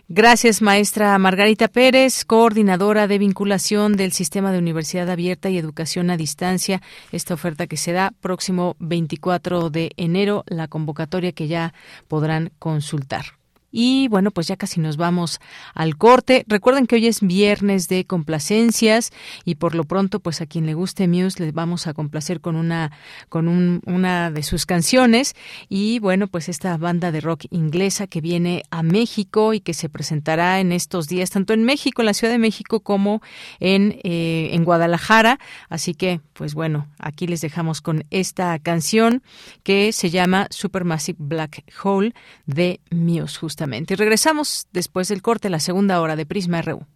Gracias, maestra Margarita Pérez, coordinadora de vinculación del Sistema de Universidad Abierta y Educación a Distancia. Esta oferta que se da próximo 24 de enero, la convocatoria que ya podrán consultar. Y bueno, pues ya casi nos vamos al corte. Recuerden que hoy es viernes de complacencias y por lo pronto, pues a quien le guste Muse les vamos a complacer con una con un, una de sus canciones y bueno, pues esta banda de rock inglesa que viene a México y que se presentará en estos días tanto en México, en la Ciudad de México como en eh, en Guadalajara. Así que, pues bueno, aquí les dejamos con esta canción que se llama Supermassive Black Hole de Muse, justamente. Y regresamos después del corte, la segunda hora de Prisma RU.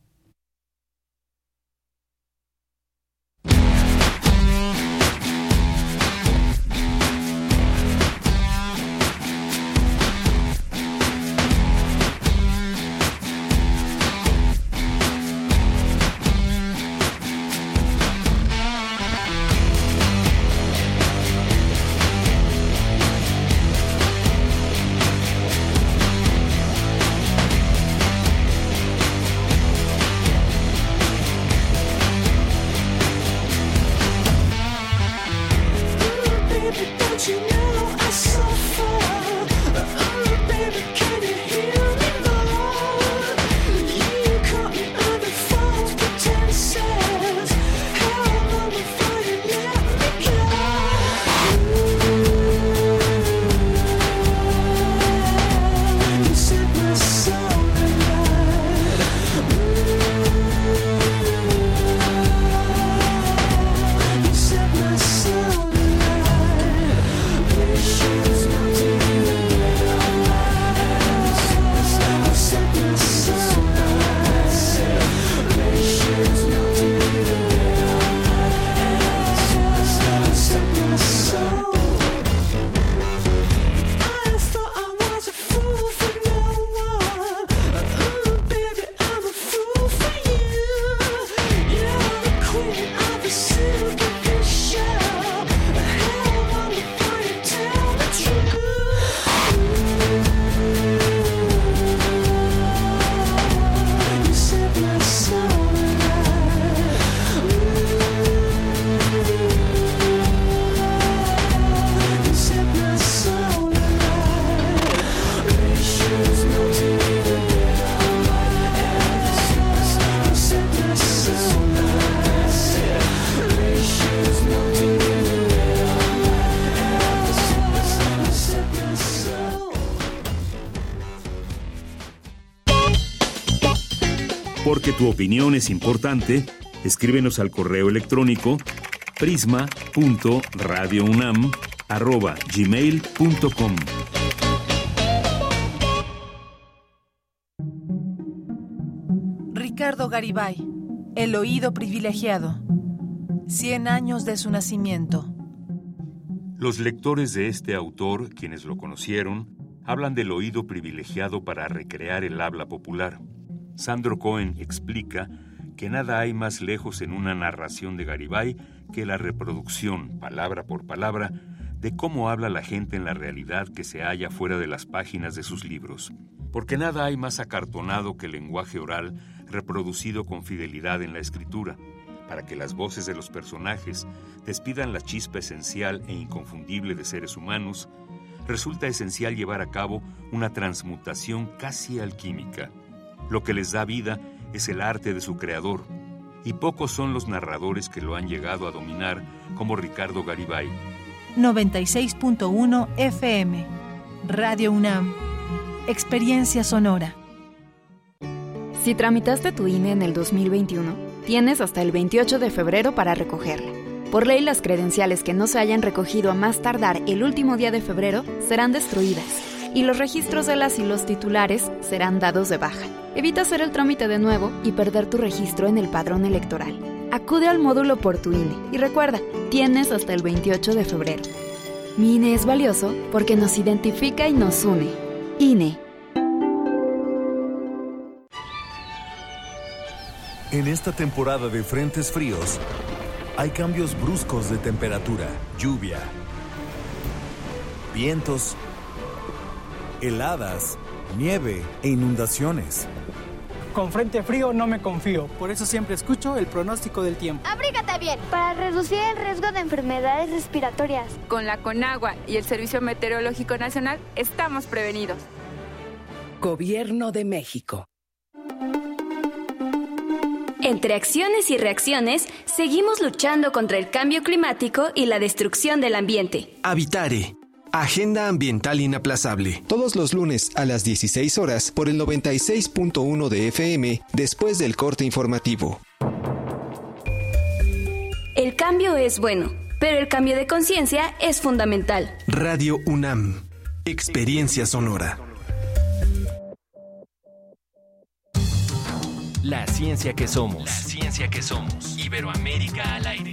Opinión es importante, escríbenos al correo electrónico prisma.radiounam@gmail.com. Ricardo Garibay, El oído privilegiado. 100 años de su nacimiento. Los lectores de este autor, quienes lo conocieron, hablan del oído privilegiado para recrear el habla popular. Sandro Cohen explica que nada hay más lejos en una narración de Garibay que la reproducción, palabra por palabra, de cómo habla la gente en la realidad que se halla fuera de las páginas de sus libros. Porque nada hay más acartonado que el lenguaje oral reproducido con fidelidad en la escritura, para que las voces de los personajes despidan la chispa esencial e inconfundible de seres humanos, resulta esencial llevar a cabo una transmutación casi alquímica. Lo que les da vida es el arte de su creador, y pocos son los narradores que lo han llegado a dominar como Ricardo Garibay. 96.1 FM Radio UNAM Experiencia Sonora Si tramitaste tu INE en el 2021, tienes hasta el 28 de febrero para recogerla. Por ley, las credenciales que no se hayan recogido a más tardar el último día de febrero serán destruidas y los registros de las y los titulares serán dados de baja. Evita hacer el trámite de nuevo y perder tu registro en el padrón electoral. Acude al módulo por tu INE y recuerda, tienes hasta el 28 de febrero. Mi INE es valioso porque nos identifica y nos une. INE. En esta temporada de frentes fríos, hay cambios bruscos de temperatura, lluvia, vientos heladas, nieve e inundaciones. Con frente frío no me confío, por eso siempre escucho el pronóstico del tiempo. Abrígate bien para reducir el riesgo de enfermedades respiratorias. Con la Conagua y el Servicio Meteorológico Nacional estamos prevenidos. Gobierno de México. Entre acciones y reacciones, seguimos luchando contra el cambio climático y la destrucción del ambiente. Habitare Agenda Ambiental Inaplazable. Todos los lunes a las 16 horas por el 96.1 de FM después del corte informativo. El cambio es bueno, pero el cambio de conciencia es fundamental. Radio UNAM. Experiencia sonora. La ciencia que somos. La ciencia que somos. Iberoamérica al aire.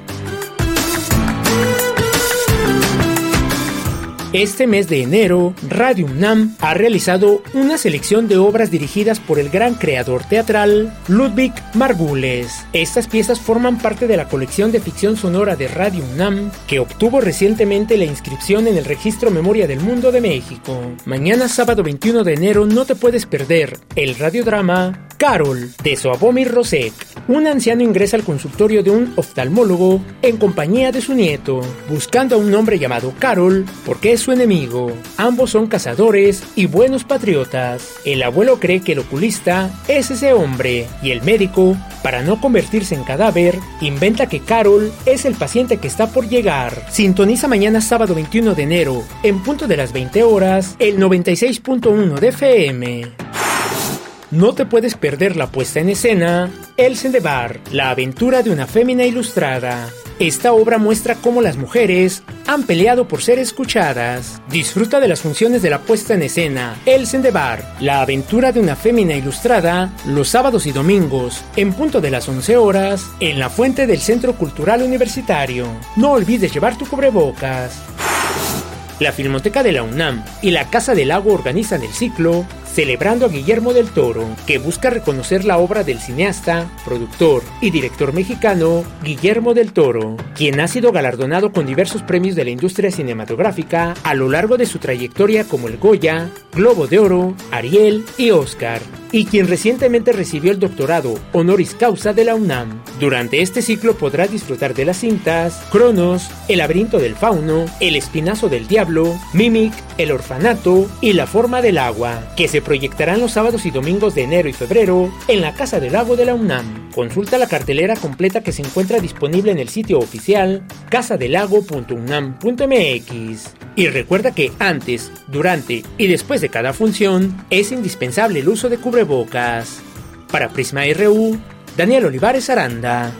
Este mes de enero, Radio UNAM ha realizado una selección de obras dirigidas por el gran creador teatral Ludwig Margules. Estas piezas forman parte de la colección de ficción sonora de Radio UNAM, que obtuvo recientemente la inscripción en el Registro Memoria del Mundo de México. Mañana sábado 21 de enero no te puedes perder el radiodrama Carol de Soabomir Rosek. Un anciano ingresa al consultorio de un oftalmólogo en compañía de su nieto, buscando a un hombre llamado Carol porque es su enemigo. Ambos son cazadores y buenos patriotas. El abuelo cree que el oculista es ese hombre y el médico, para no convertirse en cadáver, inventa que Carol es el paciente que está por llegar. Sintoniza mañana sábado 21 de enero, en punto de las 20 horas, el 96.1 de FM. No te puedes perder la puesta en escena El Sendebar, la aventura de una fémina ilustrada. Esta obra muestra cómo las mujeres han peleado por ser escuchadas. Disfruta de las funciones de la puesta en escena El Sendebar, la aventura de una fémina ilustrada, los sábados y domingos, en punto de las 11 horas, en la fuente del Centro Cultural Universitario. No olvides llevar tu cubrebocas. La Filmoteca de la UNAM y la Casa del Lago organizan el ciclo celebrando a Guillermo del Toro, que busca reconocer la obra del cineasta, productor y director mexicano Guillermo del Toro, quien ha sido galardonado con diversos premios de la industria cinematográfica a lo largo de su trayectoria como el Goya, Globo de Oro, Ariel y Oscar, y quien recientemente recibió el doctorado honoris causa de la UNAM. Durante este ciclo podrá disfrutar de las cintas Cronos, El laberinto del fauno, El espinazo del diablo, Mimic, El orfanato y La forma del agua, que se proyectarán los sábados y domingos de enero y febrero en la Casa del Lago de la UNAM. Consulta la cartelera completa que se encuentra disponible en el sitio oficial casadelago.unam.mx. Y recuerda que antes, durante y después de cada función es indispensable el uso de cubrebocas. Para Prisma RU, Daniel Olivares Aranda.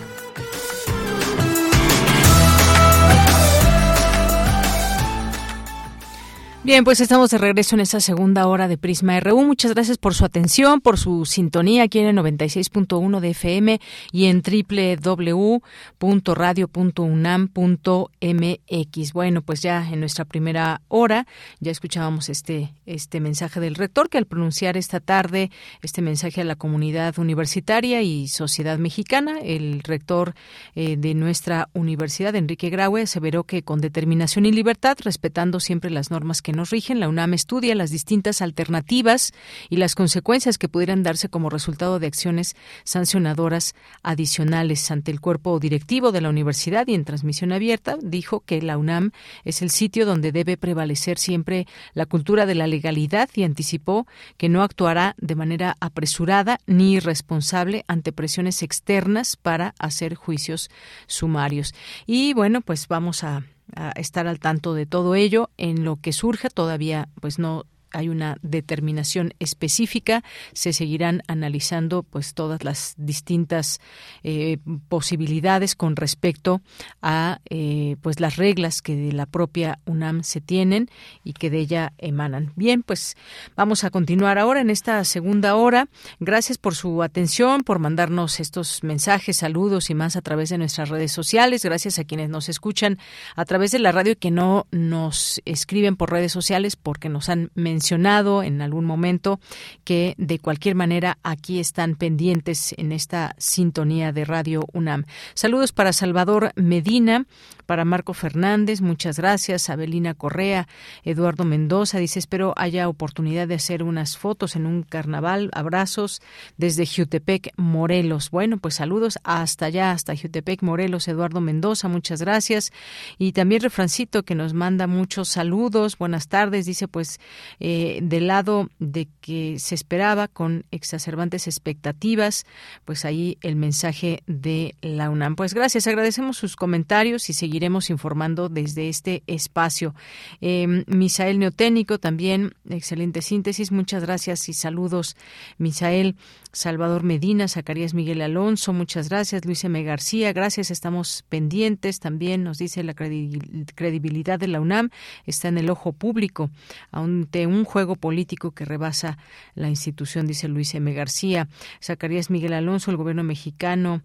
Bien, pues estamos de regreso en esta segunda hora de Prisma RU. Muchas gracias por su atención, por su sintonía aquí en el 96.1 de FM y en www.radio.unam.mx. Bueno, pues ya en nuestra primera hora ya escuchábamos este, este mensaje del rector que al pronunciar esta tarde este mensaje a la comunidad universitaria y sociedad mexicana, el rector eh, de nuestra universidad, Enrique Graue, aseveró que con determinación y libertad, respetando siempre las normas que nos rigen, la UNAM estudia las distintas alternativas y las consecuencias que pudieran darse como resultado de acciones sancionadoras adicionales ante el cuerpo directivo de la universidad y en transmisión abierta dijo que la UNAM es el sitio donde debe prevalecer siempre la cultura de la legalidad y anticipó que no actuará de manera apresurada ni irresponsable ante presiones externas para hacer juicios sumarios. Y bueno, pues vamos a a estar al tanto de todo ello. En lo que surja todavía pues no hay una determinación específica, se seguirán analizando pues todas las distintas eh, posibilidades con respecto a eh, pues las reglas que de la propia UNAM se tienen y que de ella emanan. Bien, pues vamos a continuar ahora en esta segunda hora. Gracias por su atención, por mandarnos estos mensajes, saludos y más a través de nuestras redes sociales. Gracias a quienes nos escuchan a través de la radio y que no nos escriben por redes sociales porque nos han mencionado mencionado en algún momento que de cualquier manera aquí están pendientes en esta sintonía de Radio UNAM. Saludos para Salvador Medina, para Marco Fernández, muchas gracias. Abelina Correa, Eduardo Mendoza dice, espero haya oportunidad de hacer unas fotos en un carnaval. Abrazos desde Jutepec, Morelos. Bueno, pues saludos hasta allá, hasta Jutepec, Morelos, Eduardo Mendoza, muchas gracias. Y también Refrancito que nos manda muchos saludos. Buenas tardes, dice pues eh, del lado de que se esperaba con exacerbantes expectativas, pues ahí el mensaje de la UNAM. Pues gracias, agradecemos sus comentarios y seguir iremos informando desde este espacio. Eh, Misael Neoténico también, excelente síntesis. Muchas gracias y saludos, Misael. Salvador Medina, Zacarías Miguel Alonso, muchas gracias. Luis M. García, gracias. Estamos pendientes también, nos dice la credibilidad de la UNAM está en el ojo público ante un juego político que rebasa la institución, dice Luis M. García. Zacarías Miguel Alonso, el gobierno mexicano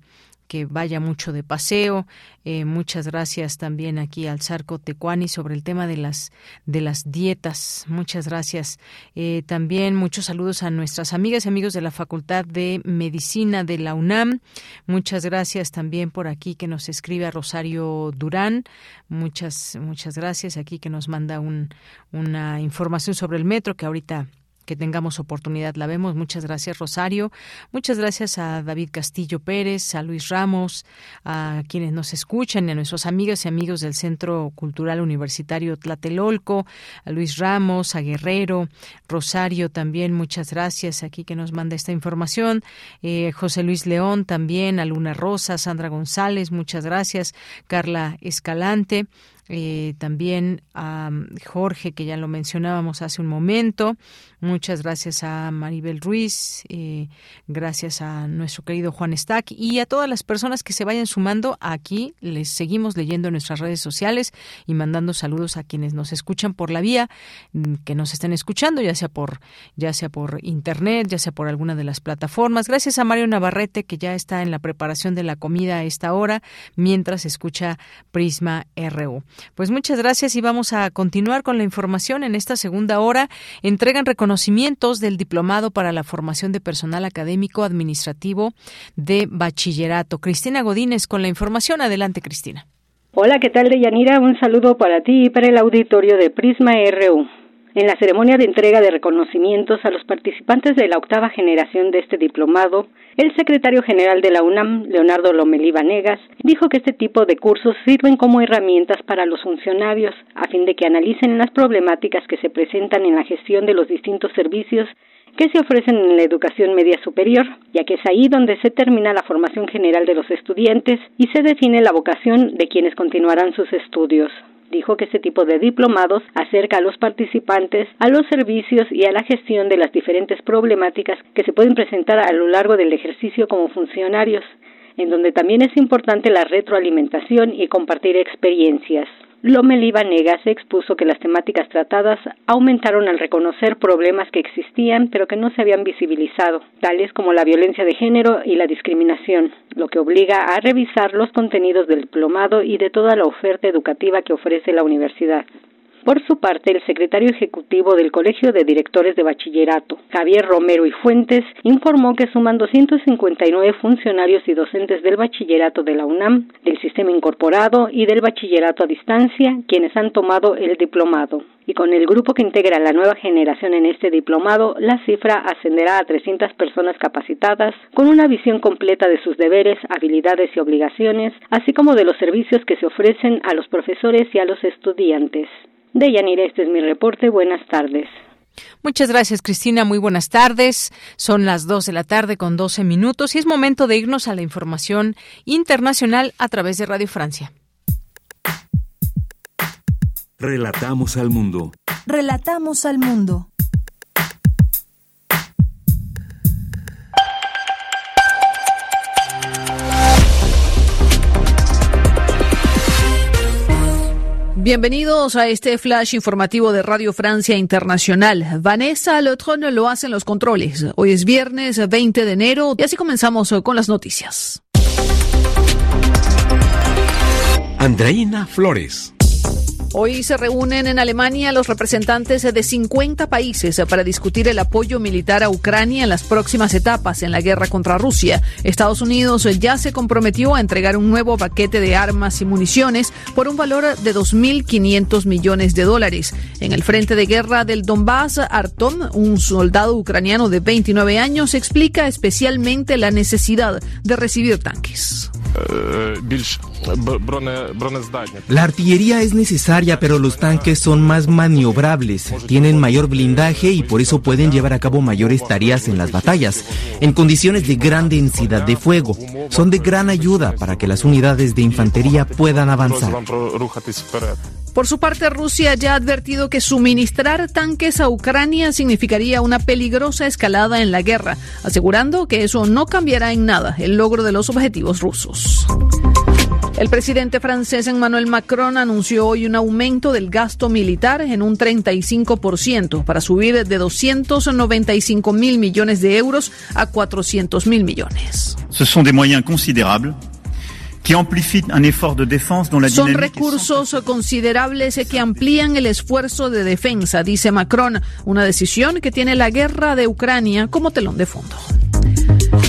que vaya mucho de paseo. Eh, muchas gracias también aquí al Zarco Tecuani sobre el tema de las de las dietas. Muchas gracias. Eh, también muchos saludos a nuestras amigas y amigos de la Facultad de Medicina de la UNAM. Muchas gracias también por aquí que nos escribe a Rosario Durán. Muchas muchas gracias aquí que nos manda un, una información sobre el metro que ahorita que tengamos oportunidad la vemos. Muchas gracias, Rosario. Muchas gracias a David Castillo Pérez, a Luis Ramos, a quienes nos escuchan, a nuestros amigos y amigos del Centro Cultural Universitario Tlatelolco, a Luis Ramos, a Guerrero, Rosario también, muchas gracias aquí que nos manda esta información. Eh, José Luis León también, a Luna Rosa, Sandra González, muchas gracias. Carla Escalante. Eh, también a Jorge, que ya lo mencionábamos hace un momento. Muchas gracias a Maribel Ruiz, eh, gracias a nuestro querido Juan Stack y a todas las personas que se vayan sumando aquí. Les seguimos leyendo en nuestras redes sociales y mandando saludos a quienes nos escuchan por la vía mm, que nos estén escuchando, ya sea por ya sea por internet, ya sea por alguna de las plataformas. Gracias a Mario Navarrete que ya está en la preparación de la comida a esta hora mientras escucha Prisma RU. Pues muchas gracias y vamos a continuar con la información en esta segunda hora. Entregan reconocimientos del Diplomado para la Formación de Personal Académico Administrativo de Bachillerato. Cristina Godínez con la información. Adelante, Cristina. Hola, ¿qué tal, Deyanira? Un saludo para ti y para el auditorio de Prisma RU. En la ceremonia de entrega de reconocimientos a los participantes de la octava generación de este diplomado, el secretario general de la UNAM, Leonardo Lomelí Vanegas, dijo que este tipo de cursos sirven como herramientas para los funcionarios a fin de que analicen las problemáticas que se presentan en la gestión de los distintos servicios que se ofrecen en la educación media superior, ya que es ahí donde se termina la formación general de los estudiantes y se define la vocación de quienes continuarán sus estudios. Dijo que este tipo de diplomados acerca a los participantes a los servicios y a la gestión de las diferentes problemáticas que se pueden presentar a lo largo del ejercicio como funcionarios, en donde también es importante la retroalimentación y compartir experiencias. Lomelí Vanegas expuso que las temáticas tratadas aumentaron al reconocer problemas que existían pero que no se habían visibilizado, tales como la violencia de género y la discriminación, lo que obliga a revisar los contenidos del diplomado y de toda la oferta educativa que ofrece la universidad. Por su parte, el secretario ejecutivo del Colegio de Directores de Bachillerato, Javier Romero y Fuentes, informó que suman 259 funcionarios y docentes del bachillerato de la UNAM, del sistema incorporado y del bachillerato a distancia, quienes han tomado el diplomado. Y con el grupo que integra la nueva generación en este diplomado, la cifra ascenderá a 300 personas capacitadas con una visión completa de sus deberes, habilidades y obligaciones, así como de los servicios que se ofrecen a los profesores y a los estudiantes. De Yanira, este es mi reporte. Buenas tardes. Muchas gracias, Cristina. Muy buenas tardes. Son las 2 de la tarde con 12 minutos y es momento de irnos a la información internacional a través de Radio Francia. Relatamos al mundo. Relatamos al mundo. Bienvenidos a este flash informativo de Radio Francia Internacional. Vanessa Lotron lo hace en los controles. Hoy es viernes 20 de enero y así comenzamos con las noticias. Andreina Flores. Hoy se reúnen en Alemania los representantes de 50 países para discutir el apoyo militar a Ucrania en las próximas etapas en la guerra contra Rusia. Estados Unidos ya se comprometió a entregar un nuevo paquete de armas y municiones por un valor de 2.500 millones de dólares. En el frente de guerra del Donbass, Artom, un soldado ucraniano de 29 años, explica especialmente la necesidad de recibir tanques. La artillería es necesaria, pero los tanques son más maniobrables, tienen mayor blindaje y por eso pueden llevar a cabo mayores tareas en las batallas, en condiciones de gran densidad de fuego. Son de gran ayuda para que las unidades de infantería puedan avanzar. Por su parte, Rusia ya ha advertido que suministrar tanques a Ucrania significaría una peligrosa escalada en la guerra, asegurando que eso no cambiará en nada el logro de los objetivos rusos. El presidente francés Emmanuel Macron anunció hoy un aumento del gasto militar en un 35% para subir de 295 mil millones de euros a 400 mil millones. Ce sont des moyens considérables son recursos considerables que amplían el esfuerzo de defensa, dice Macron, una decisión que tiene la guerra de Ucrania como telón de fondo.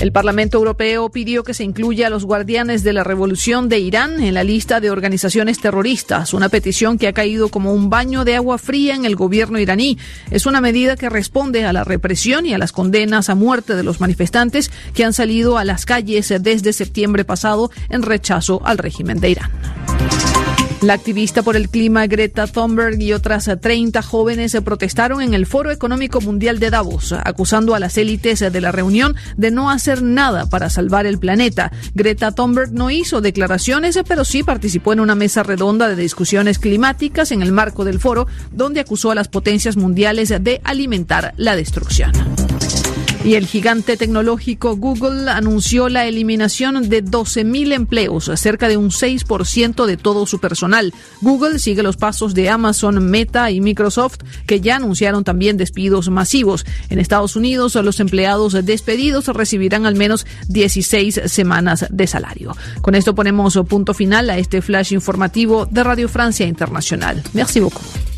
El Parlamento Europeo pidió que se incluya a los guardianes de la revolución de Irán en la lista de organizaciones terroristas, una petición que ha caído como un baño de agua fría en el gobierno iraní. Es una medida que responde a la represión y a las condenas a muerte de los manifestantes que han salido a las calles desde septiembre pasado en rechazo al régimen de Irán. La activista por el clima Greta Thunberg y otras 30 jóvenes protestaron en el Foro Económico Mundial de Davos, acusando a las élites de la reunión de no hacer nada para salvar el planeta. Greta Thunberg no hizo declaraciones, pero sí participó en una mesa redonda de discusiones climáticas en el marco del foro, donde acusó a las potencias mundiales de alimentar la destrucción. Y el gigante tecnológico Google anunció la eliminación de 12.000 empleos, cerca de un 6% de todo su personal. Google sigue los pasos de Amazon, Meta y Microsoft, que ya anunciaron también despidos masivos. En Estados Unidos, los empleados despedidos recibirán al menos 16 semanas de salario. Con esto ponemos punto final a este flash informativo de Radio Francia Internacional. Merci beaucoup.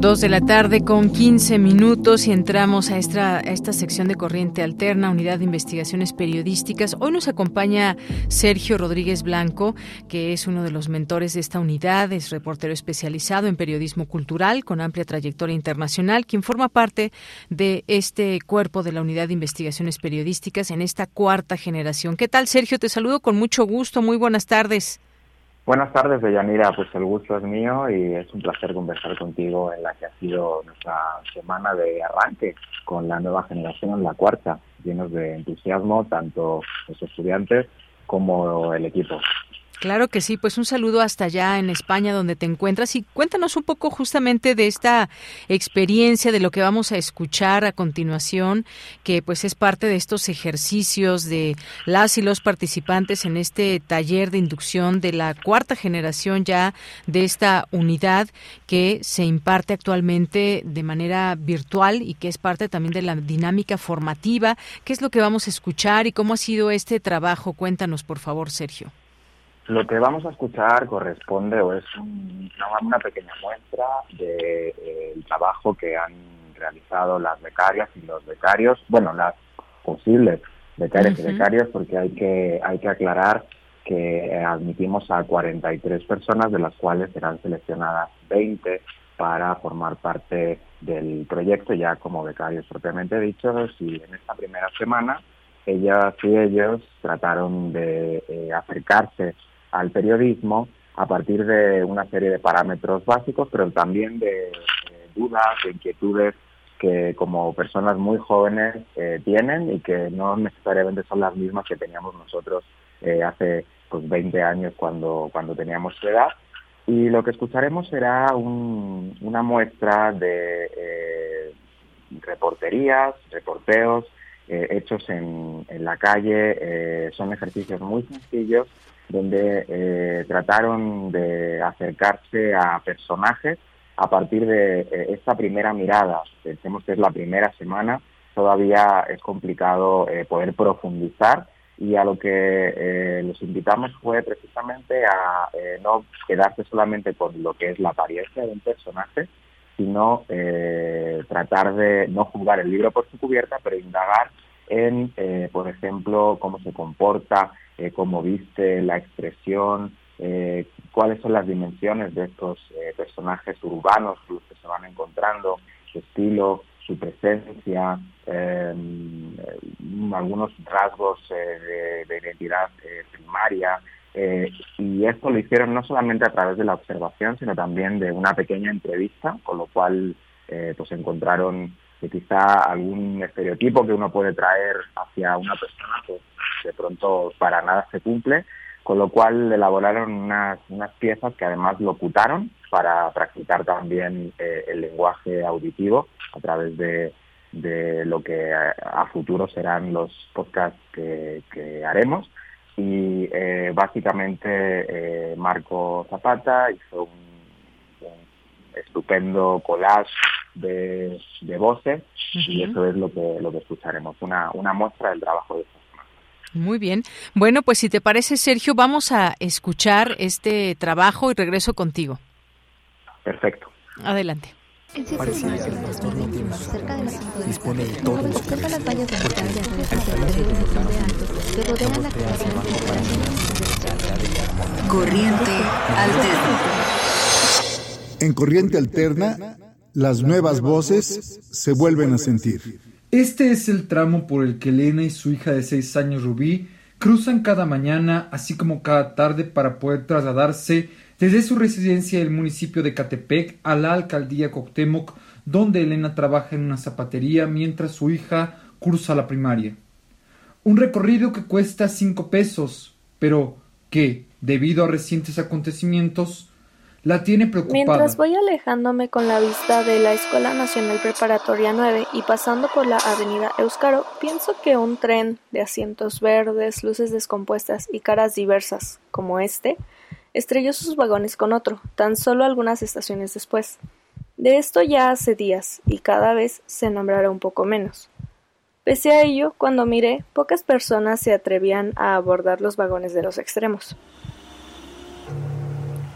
Dos de la tarde con 15 minutos y entramos a esta, a esta sección de Corriente Alterna, Unidad de Investigaciones Periodísticas. Hoy nos acompaña Sergio Rodríguez Blanco, que es uno de los mentores de esta unidad, es reportero especializado en periodismo cultural con amplia trayectoria internacional, quien forma parte de este cuerpo de la Unidad de Investigaciones Periodísticas en esta cuarta generación. ¿Qué tal, Sergio? Te saludo con mucho gusto. Muy buenas tardes. Buenas tardes, Deyanira. Pues el gusto es mío y es un placer conversar contigo en la que ha sido nuestra semana de arranque con la nueva generación, la cuarta, llenos de entusiasmo, tanto los estudiantes como el equipo. Claro que sí, pues un saludo hasta allá en España donde te encuentras y cuéntanos un poco justamente de esta experiencia, de lo que vamos a escuchar a continuación, que pues es parte de estos ejercicios de las y los participantes en este taller de inducción de la cuarta generación ya de esta unidad que se imparte actualmente de manera virtual y que es parte también de la dinámica formativa. ¿Qué es lo que vamos a escuchar y cómo ha sido este trabajo? Cuéntanos, por favor, Sergio. Lo que vamos a escuchar corresponde o es una, pequeña muestra del de, trabajo que han realizado las becarias y los becarios, bueno, las posibles becarias y becarios, porque hay que, hay que aclarar que admitimos a 43 personas, de las cuales serán seleccionadas 20 para formar parte del proyecto ya como becarios propiamente dichos y en esta primera semana ellas y ellos trataron de eh, acercarse al periodismo a partir de una serie de parámetros básicos, pero también de dudas, de inquietudes que como personas muy jóvenes eh, tienen y que no necesariamente son las mismas que teníamos nosotros eh, hace pues 20 años cuando, cuando teníamos su edad. Y lo que escucharemos será una muestra de eh, reporterías, reporteos hechos en, en, la calle. son ejercicios muy sencillos donde eh, trataron de acercarse a personajes a partir de eh, esta primera mirada. Pensemos que es la primera semana, todavía es complicado eh, poder profundizar y a lo que los invitamos fue precisamente a no quedarse solamente con lo que es la apariencia de un personaje, sino tratar de no juzgar el libro por su cubierta, pero indagar en, por ejemplo, cómo se comporta, eh, cómo viste la expresión, eh, cuáles son las dimensiones de estos eh, personajes urbanos los que se van encontrando, su estilo, su presencia, algunos rasgos de, de, identidad primaria. y esto lo hicieron no solamente a través de la observación, sino también de una pequeña entrevista, con lo cual pues encontraron que quizá algún estereotipo que uno puede traer hacia una persona pues de pronto para nada se cumple, con lo cual elaboraron unas, unas piezas que además locutaron para practicar también eh, el lenguaje auditivo a través de, de lo que a, futuro serán los podcasts que, haremos. Y eh, básicamente eh, Marco Zapata hizo un, estupendo collage de, de voces y eso es lo que, lo que escucharemos, una, una muestra del trabajo de muy bien. Bueno, pues si te parece, Sergio, vamos a escuchar este trabajo y regreso contigo. Perfecto. Adelante. Dispone de todo Corriente alterna. En corriente alterna, las nuevas voces se vuelven a sentir. Este es el tramo por el que Elena y su hija de seis años Rubí cruzan cada mañana, así como cada tarde, para poder trasladarse Desde su residencia en el municipio de Catepec a la alcaldía Coctemoc, donde Elena trabaja en una zapatería mientras su hija cursa la primaria. Un recorrido que cuesta cinco pesos, pero que, debido a recientes acontecimientos, la tiene preocupada. Mientras voy alejándome con la vista de la Escuela Nacional Preparatoria 9 y pasando por la avenida Euskaro, pienso que un tren de asientos verdes, luces descompuestas y caras diversas, como este, estrelló sus vagones con otro, tan solo algunas estaciones después. De esto ya hace días, y cada vez se nombrará un poco menos. Pese a ello, cuando miré, pocas personas se atrevían a abordar los vagones de los extremos.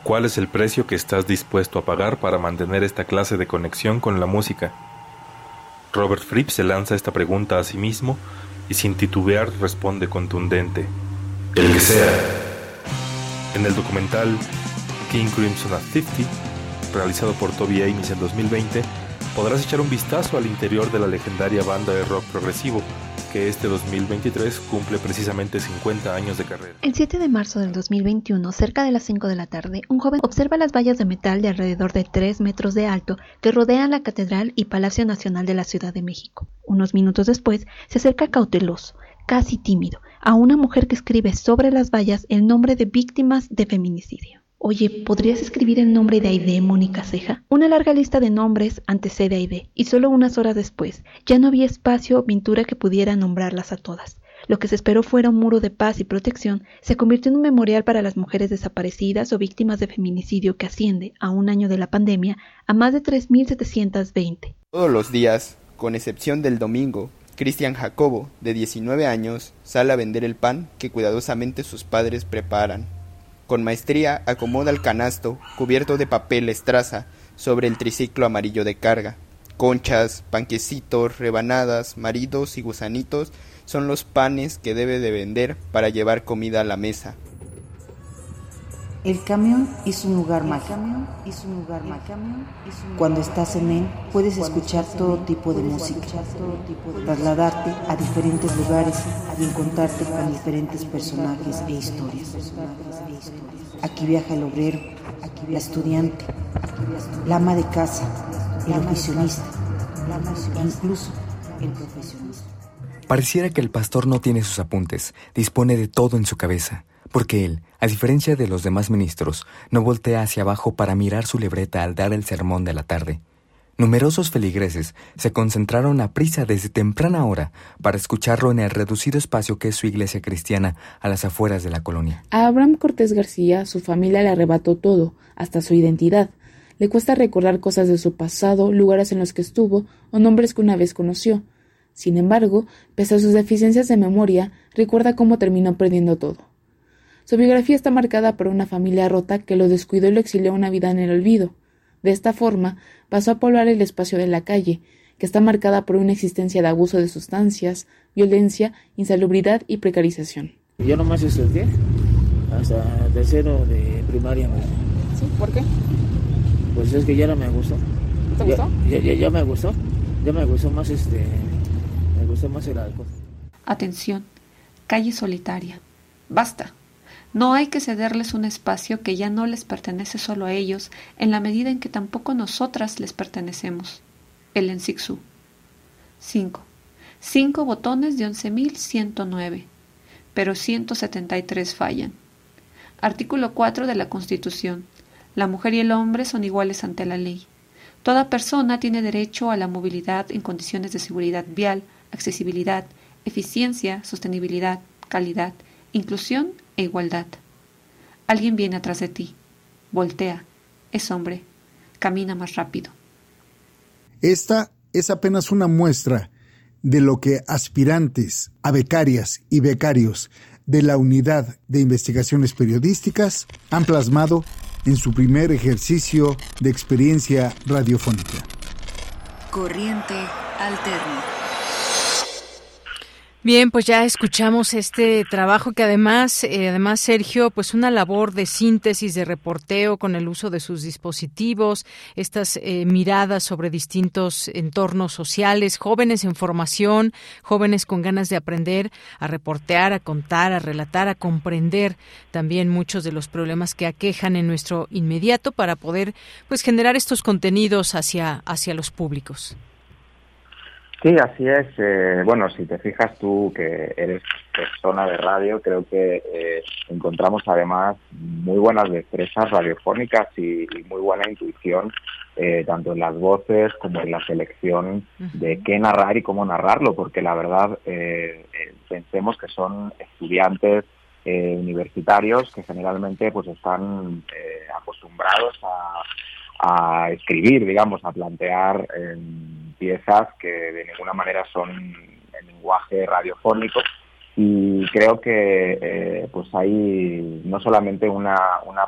¿Cuál es el precio que estás dispuesto a pagar para mantener esta clase de conexión con la música? Robert Fripp se lanza esta pregunta a sí mismo y sin titubear responde contundente. El que sea. En el documental King Crimson at 50, realizado por Toby Amis en 2020, podrás echar un vistazo al interior de la legendaria banda de rock progresivo, que este 2023 cumple precisamente 50 años de carrera. El 7 de marzo del 2021, cerca de las 5 de la tarde, un joven observa las vallas de metal de alrededor de 3 metros de alto que rodean la Catedral y Palacio Nacional de la Ciudad de México. Unos minutos después, se acerca cauteloso, casi tímido, a una mujer que escribe sobre las vallas el nombre de víctimas de feminicidio. Oye, ¿podrías escribir el nombre de Aide Mónica Ceja? Una larga lista de nombres antecede a Aide, y solo unas horas después ya no había espacio o pintura que pudiera nombrarlas a todas. Lo que se esperó fuera un muro de paz y protección se convirtió en un memorial para las mujeres desaparecidas o víctimas de feminicidio que asciende, a un año de la pandemia, a más de 3.720. Todos los días, con excepción del domingo, Cristian Jacobo, de 19 años, sale a vender el pan que cuidadosamente sus padres preparan. Con maestría acomoda el canasto, cubierto de papel estraza, sobre el triciclo amarillo de carga. Conchas, panquecitos, rebanadas, maridos y gusanitos son los panes que debe de vender para llevar comida a la mesa. El camión es un lugar mágico. Cuando estás en él, puedes escuchar todo tipo de música, trasladarte a diferentes lugares y encontrarte con diferentes personajes e historias. Aquí viaja el obrero, la estudiante, la ama de casa, el oficionista, incluso el profesionista. Pareciera que el pastor no tiene sus apuntes, dispone de todo en su cabeza porque él, a diferencia de los demás ministros, no voltea hacia abajo para mirar su libreta al dar el sermón de la tarde. Numerosos feligreses se concentraron a prisa desde temprana hora para escucharlo en el reducido espacio que es su iglesia cristiana a las afueras de la colonia. A Abraham Cortés García su familia le arrebató todo, hasta su identidad. Le cuesta recordar cosas de su pasado, lugares en los que estuvo o nombres que una vez conoció. Sin embargo, pese a sus deficiencias de memoria, recuerda cómo terminó perdiendo todo. Su biografía está marcada por una familia rota que lo descuidó y lo exilió a una vida en el olvido. De esta forma, pasó a poblar el espacio de la calle, que está marcada por una existencia de abuso de sustancias, violencia, insalubridad y precarización. Yo nomás estudié hasta tercero de primaria. ¿Sí? ¿Por qué? Pues es que ya no me gustó. ¿Te gustó? Ya, ya, ya me gustó. Ya me gustó más este. Me gustó más el alcohol. Atención. Calle solitaria. Basta. No hay que cederles un espacio que ya no les pertenece solo a ellos, en la medida en que tampoco nosotras les pertenecemos. El Ensixu. 5. Cinco botones de 11.109, pero 173 fallan. Artículo 4 de la Constitución. La mujer y el hombre son iguales ante la ley. Toda persona tiene derecho a la movilidad en condiciones de seguridad vial, accesibilidad, eficiencia, sostenibilidad, calidad, inclusión e igualdad. Alguien viene atrás de ti. Voltea. Es hombre. Camina más rápido. Esta es apenas una muestra de lo que aspirantes a becarias y becarios de la Unidad de Investigaciones Periodísticas han plasmado en su primer ejercicio de experiencia radiofónica. Corriente alterna. Bien, pues ya escuchamos este trabajo que además, eh, además Sergio, pues una labor de síntesis, de reporteo con el uso de sus dispositivos, estas eh, miradas sobre distintos entornos sociales, jóvenes en formación, jóvenes con ganas de aprender a reportear, a contar, a relatar, a comprender también muchos de los problemas que aquejan en nuestro inmediato para poder, pues generar estos contenidos hacia hacia los públicos. Sí, así es. Eh, bueno, si te fijas tú que eres persona de radio, creo que eh, encontramos además muy buenas destrezas radiofónicas y, muy buena intuición, eh, tanto en las voces como en la selección de qué narrar y cómo narrarlo, porque la verdad pensemos que son estudiantes universitarios que generalmente pues están acostumbrados a, a, escribir, digamos, a plantear piezas que de ninguna manera son en lenguaje radiofónico. Y creo que eh, pues hay no solamente una, una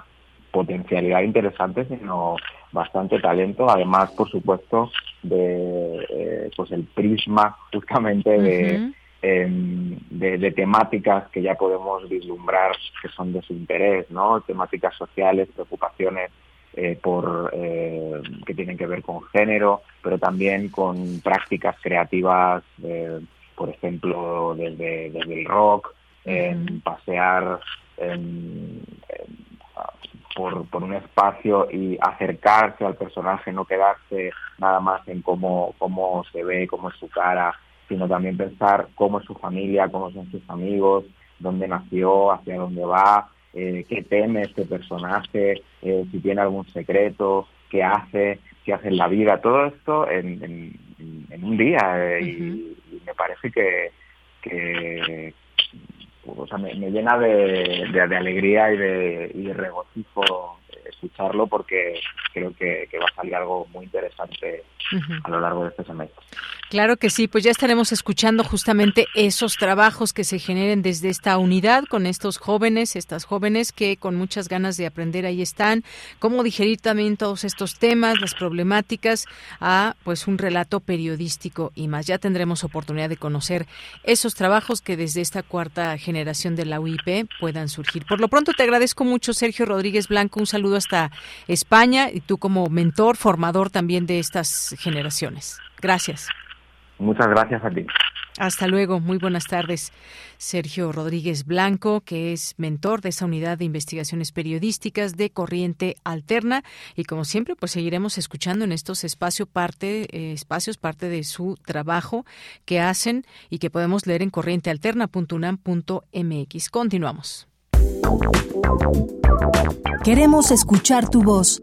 potencialidad interesante sino bastante talento. Además por supuesto de eh, pues el prisma justamente em, de, de, temáticas que ya podemos vislumbrar que son de su interés no temáticas sociales preocupaciones eh, por, eh, que tienen que ver con género, pero también con prácticas creativas, eh, por ejemplo, desde, el rock, pasear por, por un espacio y acercarse al personaje, no quedarse nada más en cómo, cómo se ve, cómo es su cara, sino también pensar cómo es su familia, cómo son sus amigos, dónde nació, hacia dónde va, eh, qué teme este personaje, eh, si tiene algún secreto, qué hace, qué hace en la vida, todo esto en, un día. Eh, y, me parece que, que o sea, me, llena de, de, alegría y de, y de regocijo escucharlo porque creo que, va a salir algo muy interesante a lo largo de este semestre. Claro que sí, pues ya estaremos escuchando justamente esos trabajos que se generen desde esta unidad con estos jóvenes, estas jóvenes que con muchas ganas de aprender ahí están, cómo digerir también todos estos temas, las problemáticas a pues un relato periodístico y más. Ya tendremos oportunidad de conocer esos trabajos que desde esta cuarta generación de la UIP puedan surgir. Por lo pronto te agradezco mucho Sergio Rodríguez Blanco, un saludo hasta España y tú como mentor, formador también de estas generaciones. Gracias. Muchas gracias a ti. Hasta luego, muy buenas tardes. Sergio Rodríguez Blanco, que es mentor de esa unidad de investigaciones periodísticas de Corriente Alterna y como siempre, pues seguiremos escuchando en estos espacios parte eh, espacios parte de su trabajo que hacen y que podemos leer en corrientealterna.unam.mx. Continuamos. Queremos escuchar tu voz.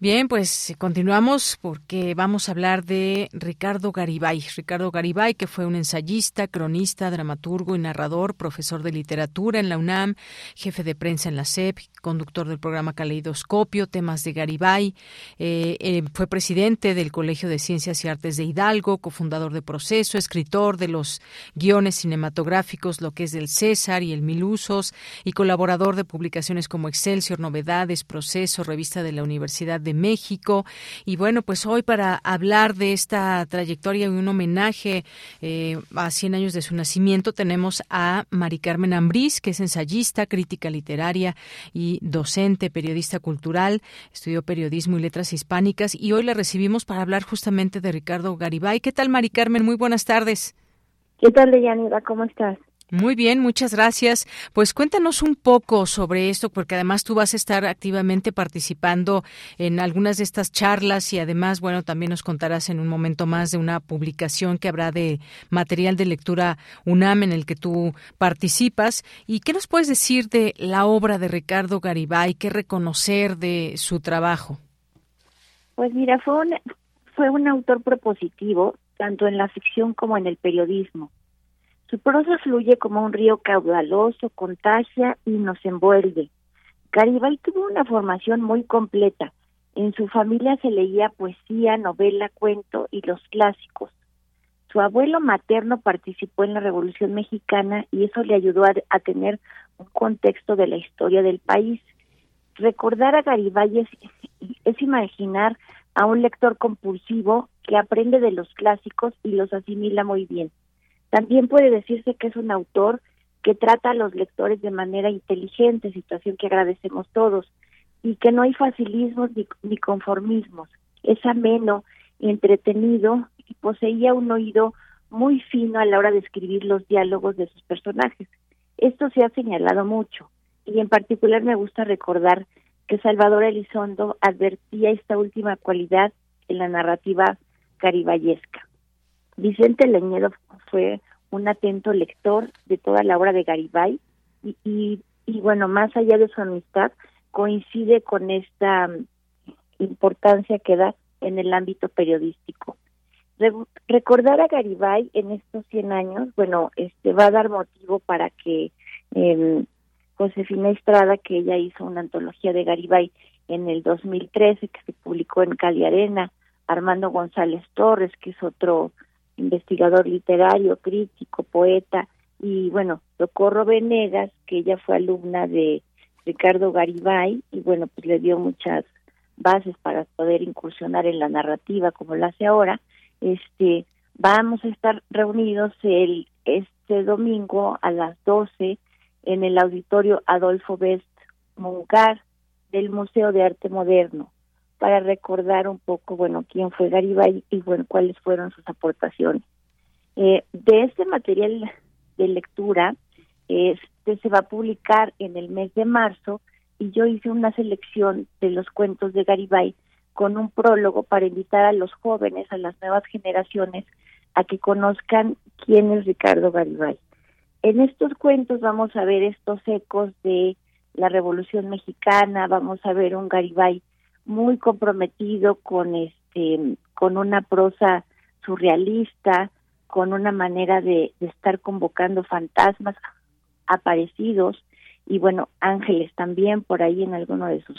Bien, pues continuamos porque vamos a hablar de Ricardo Garibay. Ricardo Garibay, que fue un ensayista, cronista, dramaturgo y narrador, profesor de literatura en la UNAM, jefe de prensa en la SEP, conductor del programa Caleidoscopio, temas de Garibay. Eh, eh, fue presidente del Colegio de Ciencias y Artes de Hidalgo, cofundador de Proceso, escritor de los guiones cinematográficos, lo que es del César y el Milusos, y colaborador de publicaciones como Excelsior, Novedades, Proceso, Revista de la Universidad de de México. Y bueno, pues hoy para hablar de esta trayectoria y un homenaje eh, a 100 años de su nacimiento tenemos a Mari Carmen Ambrís, que es ensayista, crítica literaria y docente, periodista cultural, estudió periodismo y letras hispánicas y hoy la recibimos para hablar justamente de Ricardo Garibay. ¿Qué tal, Mari Carmen? Muy buenas tardes. ¿Qué tal, Deyanira? ¿Cómo estás? Muy bien, muchas gracias. Pues cuéntanos un poco sobre esto, porque además tú vas a estar activamente participando en algunas de estas charlas y además, bueno, también nos contarás en un momento más de una publicación que habrá de material de lectura UNAM en el que tú participas. ¿Y qué nos puedes decir de la obra de Ricardo Garibay? ¿Qué reconocer de su trabajo? Pues mira, fue un, fue un autor propositivo, tanto en la ficción como en el periodismo su prosa fluye como un río caudaloso, contagia y nos envuelve. Garibay tuvo una formación muy completa. En su familia se leía poesía, novela, cuento y los clásicos. Su abuelo materno participó en la Revolución Mexicana y eso le ayudó a, tener un contexto de la historia del país. Recordar a Garibay es imaginar a un lector compulsivo que aprende de los clásicos y los asimila muy bien. También puede decirse que es un autor que trata a los lectores de manera inteligente, situación que agradecemos todos, y que no hay facilismos ni, conformismos. Es ameno, entretenido y poseía un oído muy fino a la hora de escribir los diálogos de sus personajes. Esto se ha señalado mucho y en particular me gusta recordar que Salvador Elizondo advertía esta última cualidad en la narrativa caribayesca. Vicente Leñedo fue un atento lector de toda la obra de Garibay y, bueno, más allá de su amistad, coincide con esta mm, importancia que da en el ámbito periodístico. recordar a Garibay en estos 100 años, bueno, este va a dar motivo para que eh, Josefina Estrada, que ella hizo una antología de Garibay en el 2013 que se publicó en Cali Arena, Armando González Torres, que es otro investigador literario, crítico, poeta, y bueno, Socorro Venegas, que ella fue alumna de Ricardo Garibay, y bueno, pues le dio muchas bases para poder incursionar en la narrativa como lo hace ahora. Este, vamos a estar reunidos el este domingo a las 12 en el auditorio Adolfo Best Moncar del Museo de Arte Moderno para recordar un poco, bueno, quién fue Garibay y bueno, cuáles fueron sus aportaciones. Eh, de este material de lectura, este se va a publicar en el mes de marzo y yo hice una selección de los cuentos de Garibay con un prólogo para invitar a los jóvenes, a las nuevas generaciones, a que conozcan quién es Ricardo Garibay. En estos cuentos vamos a ver estos ecos de la Revolución Mexicana, vamos a ver un Garibay muy comprometido con este con una prosa surrealista, con una manera de, estar convocando fantasmas aparecidos. Y bueno, ángeles también por ahí en alguno de sus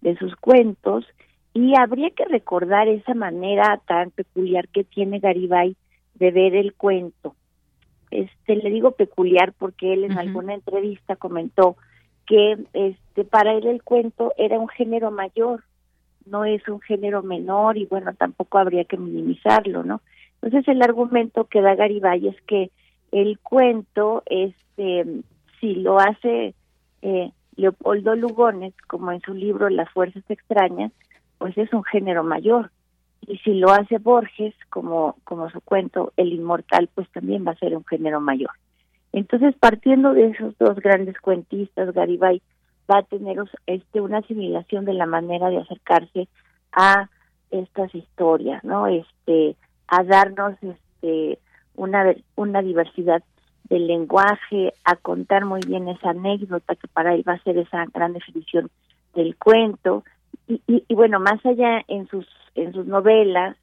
de sus cuentos. Y habría que recordar esa manera tan peculiar que tiene Garibay de ver el cuento. Este le digo peculiar porque él en alguna entrevista comentó que este para él el cuento era un género mayor, no es un género menor y bueno, tampoco habría que minimizarlo, ¿no? Entonces el argumento que da Garibay es que el cuento, este, si lo hace eh, Leopoldo Lugones, como en su libro Las Fuerzas Extrañas, pues es un género mayor. Y si lo hace Borges, como, como su cuento El Inmortal, pues también va a ser un género mayor. Entonces, partiendo de esos dos grandes cuentistas, Garibay va a tener este una asimilación de la manera de acercarse a estas historias, ¿no? Este a darnos este una una diversidad del lenguaje, a contar muy bien esa anécdota que para él va a ser esa gran definición del cuento y, y, bueno más allá en sus en sus novelas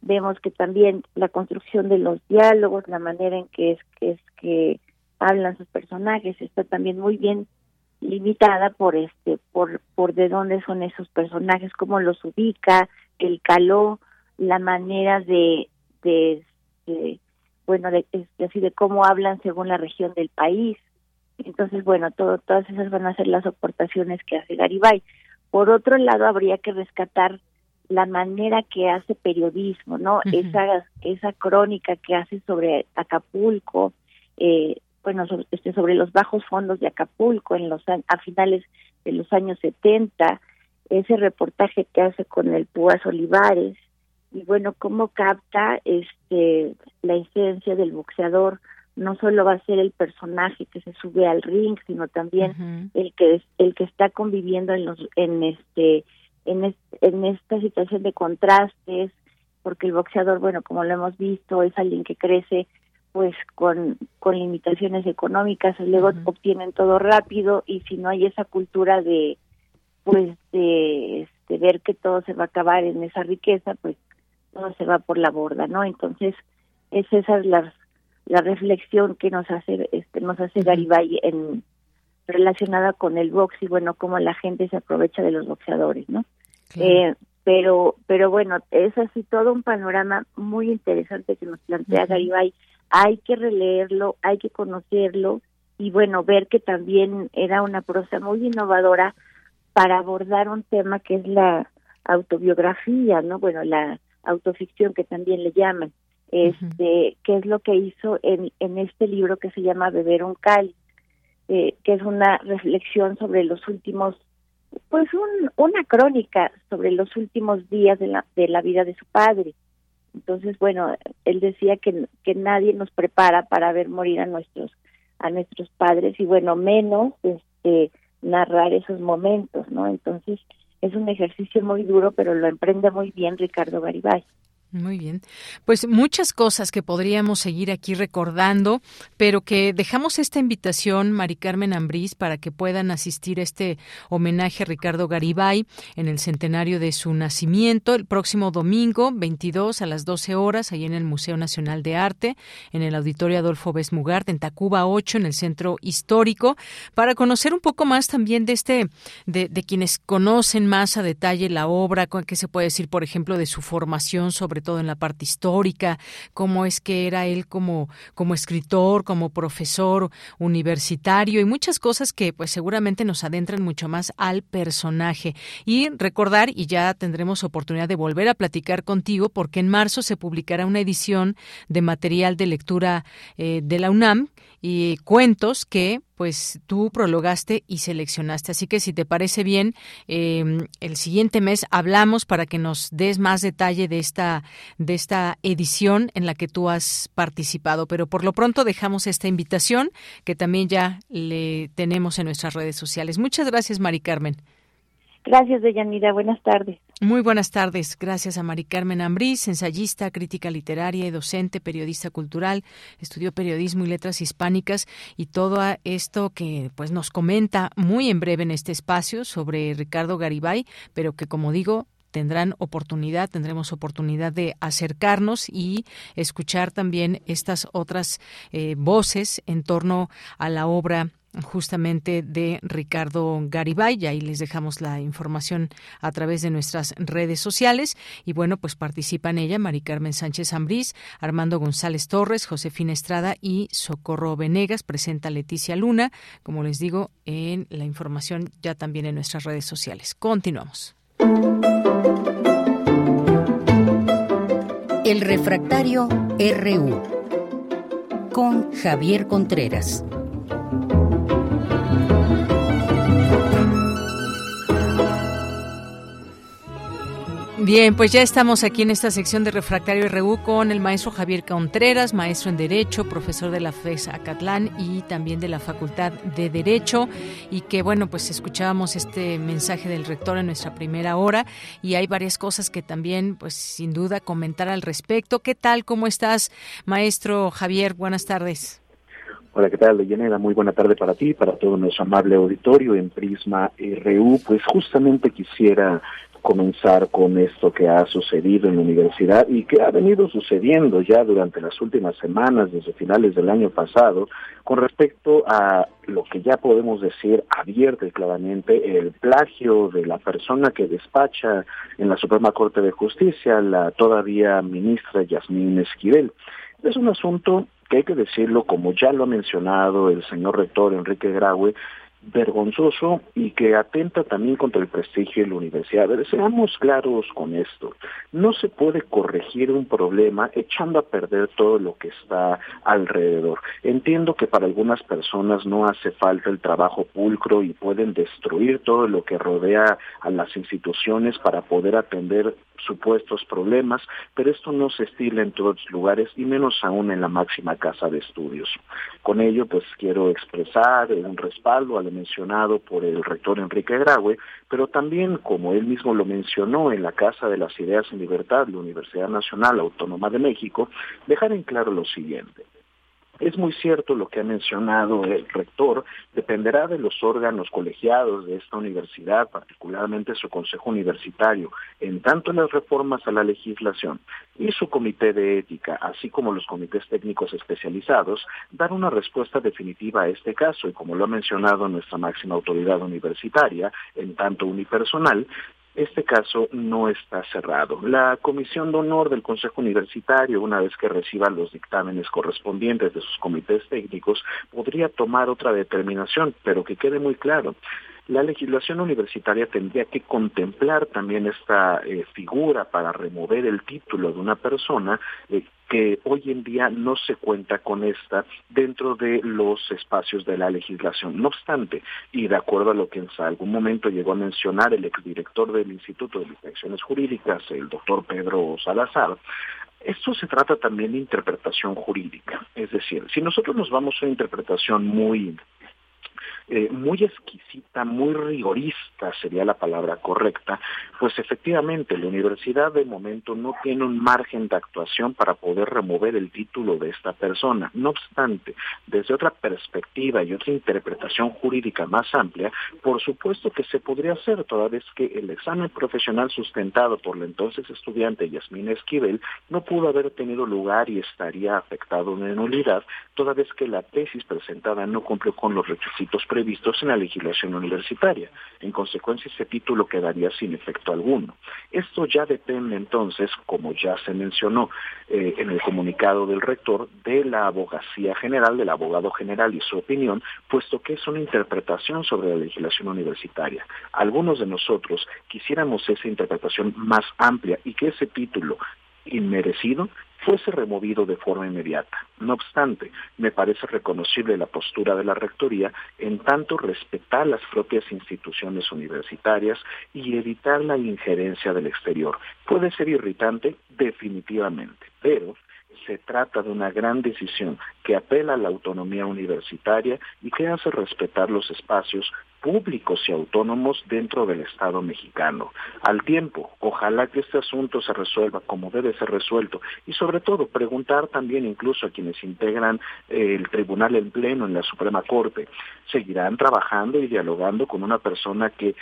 vemos que también la construcción de los diálogos, la manera en que es que es que hablan sus personajes está también muy bien limitada por este por por de dónde son esos personajes cómo los ubica el calor la manera de de, bueno de, así de cómo hablan según la región del país. Entonces bueno todo todas esas van a ser las aportaciones que hace Garibay. Por otro lado habría que rescatar la manera que hace periodismo no esa esa crónica que hace sobre Acapulco eh, bueno, sobre, este, sobre los bajos fondos de Acapulco en los a finales de los años 70, ese reportaje que hace con el Púas Olivares y bueno, cómo capta este la esencia del boxeador, no solo va a ser el personaje que se sube al ring, sino también el que el que está conviviendo en los en este en, en esta situación de contrastes, porque el boxeador, bueno, como lo hemos visto, es alguien que crece pues con, con limitaciones económicas, luego obtienen todo rápido y si no hay esa cultura de pues de, este, ver que todo se va a acabar en esa riqueza, pues todo se va por la borda, ¿no? Entonces, es esa es la, la reflexión que nos hace este nos hace Garibay en relacionada con el box y bueno, cómo la gente se aprovecha de los boxeadores, ¿no? Eh, pero pero bueno, es así todo un panorama muy interesante que nos plantea Garibay. Hay que releerlo, hay que conocerlo y bueno, ver que también era una prosa muy innovadora para abordar un tema que es la autobiografía, ¿no? Bueno, la autoficción que también le llaman, este, que es lo que hizo en, en este libro que se llama Beber un cáliz, eh, que es una reflexión sobre los últimos, pues un, una crónica sobre los últimos días de la, de la vida de su padre. Entonces, bueno, él decía que, que nadie nos prepara para ver morir a nuestros a nuestros padres y bueno, menos este narrar esos momentos, ¿no? Entonces, es un ejercicio muy duro, pero lo emprende muy bien Ricardo Garibay. Muy bien. Pues muchas cosas que podríamos seguir aquí recordando, pero que dejamos esta invitación, Mari Carmen Ambrís, para que puedan asistir a este homenaje a Ricardo Garibay en el centenario de su nacimiento el próximo domingo 22 a las 12 horas, ahí en el Museo Nacional de Arte, en el Auditorio Adolfo Besmugart, en Tacuba 8, en el Centro Histórico, para conocer un poco más también de este, de, de quienes conocen más a detalle la obra, qué se puede decir, por ejemplo, de su formación sobre todo en la parte histórica, cómo es que era él como, como escritor, como profesor universitario y muchas cosas que pues seguramente nos adentran mucho más al personaje. Y recordar, y ya tendremos oportunidad de volver a platicar contigo, porque en marzo se publicará una edición de material de lectura eh, de la UNAM y cuentos que pues tú prologaste y seleccionaste. Así que si te parece bien, em, el siguiente mes hablamos para que nos des más detalle de esta, de esta edición en la que tú has participado. Pero por lo pronto dejamos esta invitación que también ya le tenemos en nuestras redes sociales. Muchas gracias, Mari Carmen. Gracias, Deyanira. Buenas tardes. Muy buenas tardes. Gracias a Mari Carmen Ambrís, ensayista, crítica literaria y docente, periodista cultural, estudió periodismo y letras hispánicas y todo esto que pues nos comenta muy en breve en este espacio sobre Ricardo Garibay, pero que como digo, tendrán oportunidad, tendremos oportunidad de acercarnos y escuchar también estas otras eh, voces en torno a la obra justamente de Ricardo Garibay. Y ahí les dejamos la información a través de nuestras redes sociales. Y bueno, pues participan ella, Mari Carmen Sánchez Ambrís, Armando González Torres, Josefina Estrada y Socorro Venegas. Presenta Leticia Luna, como les digo, en la información ya también en nuestras redes sociales. Continuamos. El refractario RU con Javier Contreras. Bien, pues ya estamos aquí en esta sección de Refractario RU con el maestro Javier Contreras, maestro en Derecho, profesor de la FES Acatlán y también de la Facultad de Derecho. Y que, bueno, pues escuchábamos este mensaje del rector en nuestra primera hora y hay varias cosas que también, pues sin duda, comentar al respecto. ¿Qué tal? ¿Cómo estás, maestro Javier? Buenas tardes. Hola, ¿qué tal, Leyenera? Muy buena tarde para ti, para todo nuestro amable auditorio en Prisma RU. Pues justamente quisiera comenzar con esto que ha sucedido en la universidad y que ha venido sucediendo ya durante las últimas semanas, desde finales del año pasado, con respecto a lo que ya podemos decir abierta y claramente el plagio de la persona que despacha en la Suprema Corte de Justicia, la todavía ministra Yasmín Esquivel. Es un asunto que hay que decirlo, como ya lo ha mencionado el señor rector Enrique Graue, vergonzoso y que atenta también contra el prestigio de la universidad. Seamos claros con esto. No se puede corregir un problema echando a perder todo lo que está alrededor. Entiendo que para algunas personas no hace falta el trabajo pulcro y pueden destruir todo lo que rodea a las instituciones para poder atender supuestos problemas, pero esto no se estila en todos los lugares y menos aún en la máxima casa de estudios. Con ello, pues quiero expresar un respaldo mencionado por el rector Enrique Graue, pero también, como él mismo lo mencionó en la Casa de las Ideas en Libertad, la Universidad Nacional Autónoma de México, dejar en claro lo siguiente. Es muy cierto lo que ha mencionado el rector, dependerá de los órganos colegiados de esta universidad, particularmente su consejo universitario, en tanto en las reformas a la legislación y su comité de ética, así como los comités técnicos especializados, dar una respuesta definitiva a este caso. Y como lo ha mencionado nuestra máxima autoridad universitaria, en tanto unipersonal, este caso no está cerrado. La Comisión de Honor del Consejo Universitario, una vez que reciba los dictámenes correspondientes de sus comités técnicos, podría tomar otra determinación, pero que quede muy claro la legislación universitaria tendría que contemplar también esta eh, figura para remover el título de una persona eh, que hoy en día no se cuenta con esta dentro de los espacios de la legislación. No obstante, y de acuerdo a lo que en algún momento llegó a mencionar el exdirector del Instituto de Inspecciones Jurídicas, el doctor Pedro Salazar, esto se trata también de interpretación jurídica. Es decir, si nosotros nos vamos a una interpretación muy eh, muy exquisita, muy rigorista sería la palabra correcta, pues efectivamente la universidad de momento no tiene un margen de actuación para poder remover el título de esta persona. No obstante, desde otra perspectiva y otra interpretación jurídica más amplia, por supuesto que se podría hacer, toda vez que el examen profesional sustentado por la entonces estudiante Yasmina Esquivel no pudo haber tenido lugar y estaría afectado en nulidad, toda vez que la tesis presentada no cumplió con los requisitos previstos en la legislación universitaria. En consecuencia, ese título quedaría sin efecto alguno. Esto ya depende entonces, como ya se mencionó eh, en el comunicado del rector, de la abogacía general, del abogado general y su opinión, puesto que es una interpretación sobre la legislación universitaria. Algunos de nosotros quisiéramos esa interpretación más amplia y que ese título inmerecido fuese removido de forma inmediata. No obstante, me parece reconocible la postura de la Rectoría en tanto respetar las propias instituciones universitarias y evitar la injerencia del exterior. Puede ser irritante, definitivamente, pero se trata de una gran decisión que apela a la autonomía universitaria y que hace respetar los espacios públicos y autónomos dentro del Estado mexicano. Al tiempo, ojalá que este asunto se resuelva como debe ser resuelto y sobre todo preguntar también incluso a quienes integran eh, el tribunal en pleno en la Suprema Corte, ¿seguirán trabajando y dialogando con una persona que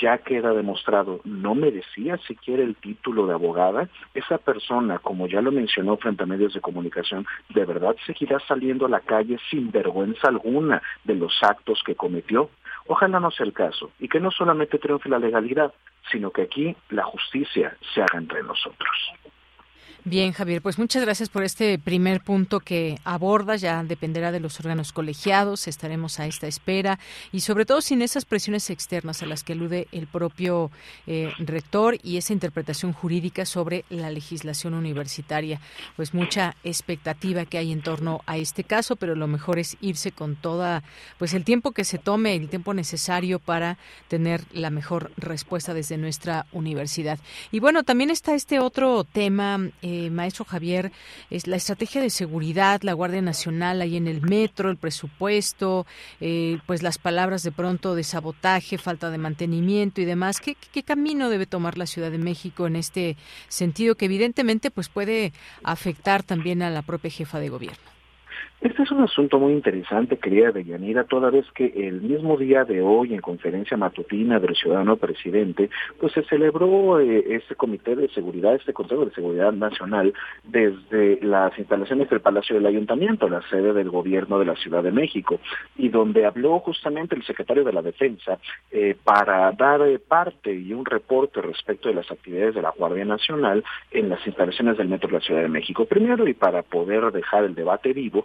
ya queda demostrado, no merecía siquiera el título de abogada, esa persona, como ya lo mencionó frente a medios de comunicación, de verdad seguirá saliendo a la calle sin vergüenza alguna de los actos que cometió. Ojalá no sea el caso y que no solamente triunfe la legalidad, sino que aquí la justicia se haga entre nosotros. Bien, Javier, pues muchas gracias por este primer punto que aborda. Ya dependerá de los órganos colegiados, estaremos a esta espera y sobre todo sin esas presiones externas a las que alude el propio eh, rector y esa interpretación jurídica sobre la legislación universitaria. Pues mucha expectativa que hay en torno a este caso, pero lo mejor es irse con toda, pues el tiempo que se tome, el tiempo necesario para tener la mejor respuesta desde nuestra universidad. Y bueno, también está este otro tema. Eh, eh, maestro Javier, es la estrategia de seguridad, la Guardia Nacional ahí en el metro, el presupuesto, eh, pues las palabras de pronto de sabotaje, falta de mantenimiento y demás. ¿Qué, ¿Qué, camino debe tomar la Ciudad de México en este sentido que evidentemente pues puede afectar también a la propia jefa de gobierno? Este es un asunto muy interesante, querida Deyanira, toda vez que el mismo día de hoy, en conferencia matutina del ciudadano presidente, pues se celebró eh, este comité de seguridad, este Consejo de Seguridad Nacional, desde las instalaciones del Palacio del Ayuntamiento, la sede del gobierno de la Ciudad de México, y donde habló justamente el secretario de la Defensa eh, para dar eh, parte y un reporte respecto de las actividades de la Guardia Nacional en las instalaciones del Metro de la Ciudad de México. Primero, y para poder dejar el debate vivo,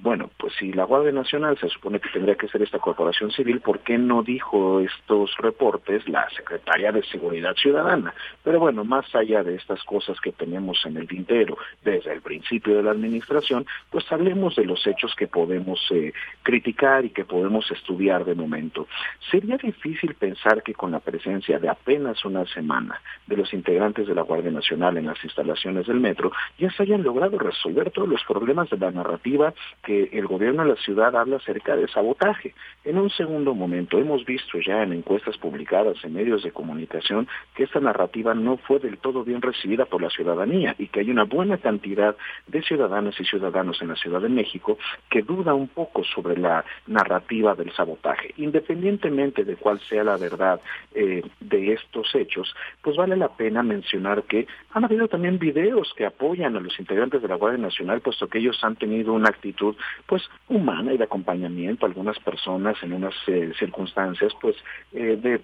bueno, pues si la Guardia Nacional se supone que tendría que ser esta corporación civil, ¿por qué no dijo estos reportes la Secretaría de Seguridad Ciudadana? Pero bueno, más allá de estas cosas que tenemos en el tintero desde el principio de la administración, pues hablemos de los hechos que podemos eh, criticar y que podemos estudiar de momento. Sería difícil pensar que con la presencia de apenas una semana de los integrantes de la Guardia Nacional en las instalaciones del metro ya se hayan logrado resolver todos los problemas de la narrativa que el gobierno de la ciudad habla acerca de sabotaje. En un segundo momento, hemos visto ya en encuestas publicadas en medios de comunicación que esta narrativa no fue del todo bien recibida por la ciudadanía y que hay una buena cantidad de ciudadanas y ciudadanos en la Ciudad de México que duda un poco sobre la narrativa del sabotaje. Independientemente de cuál sea la verdad eh, de estos hechos, pues vale la pena mencionar que han habido también videos que apoyan a los integrantes de la Guardia Nacional, puesto que ellos han tenido una actitud pues humana y de acompañamiento a algunas personas en unas eh, circunstancias pues eh, de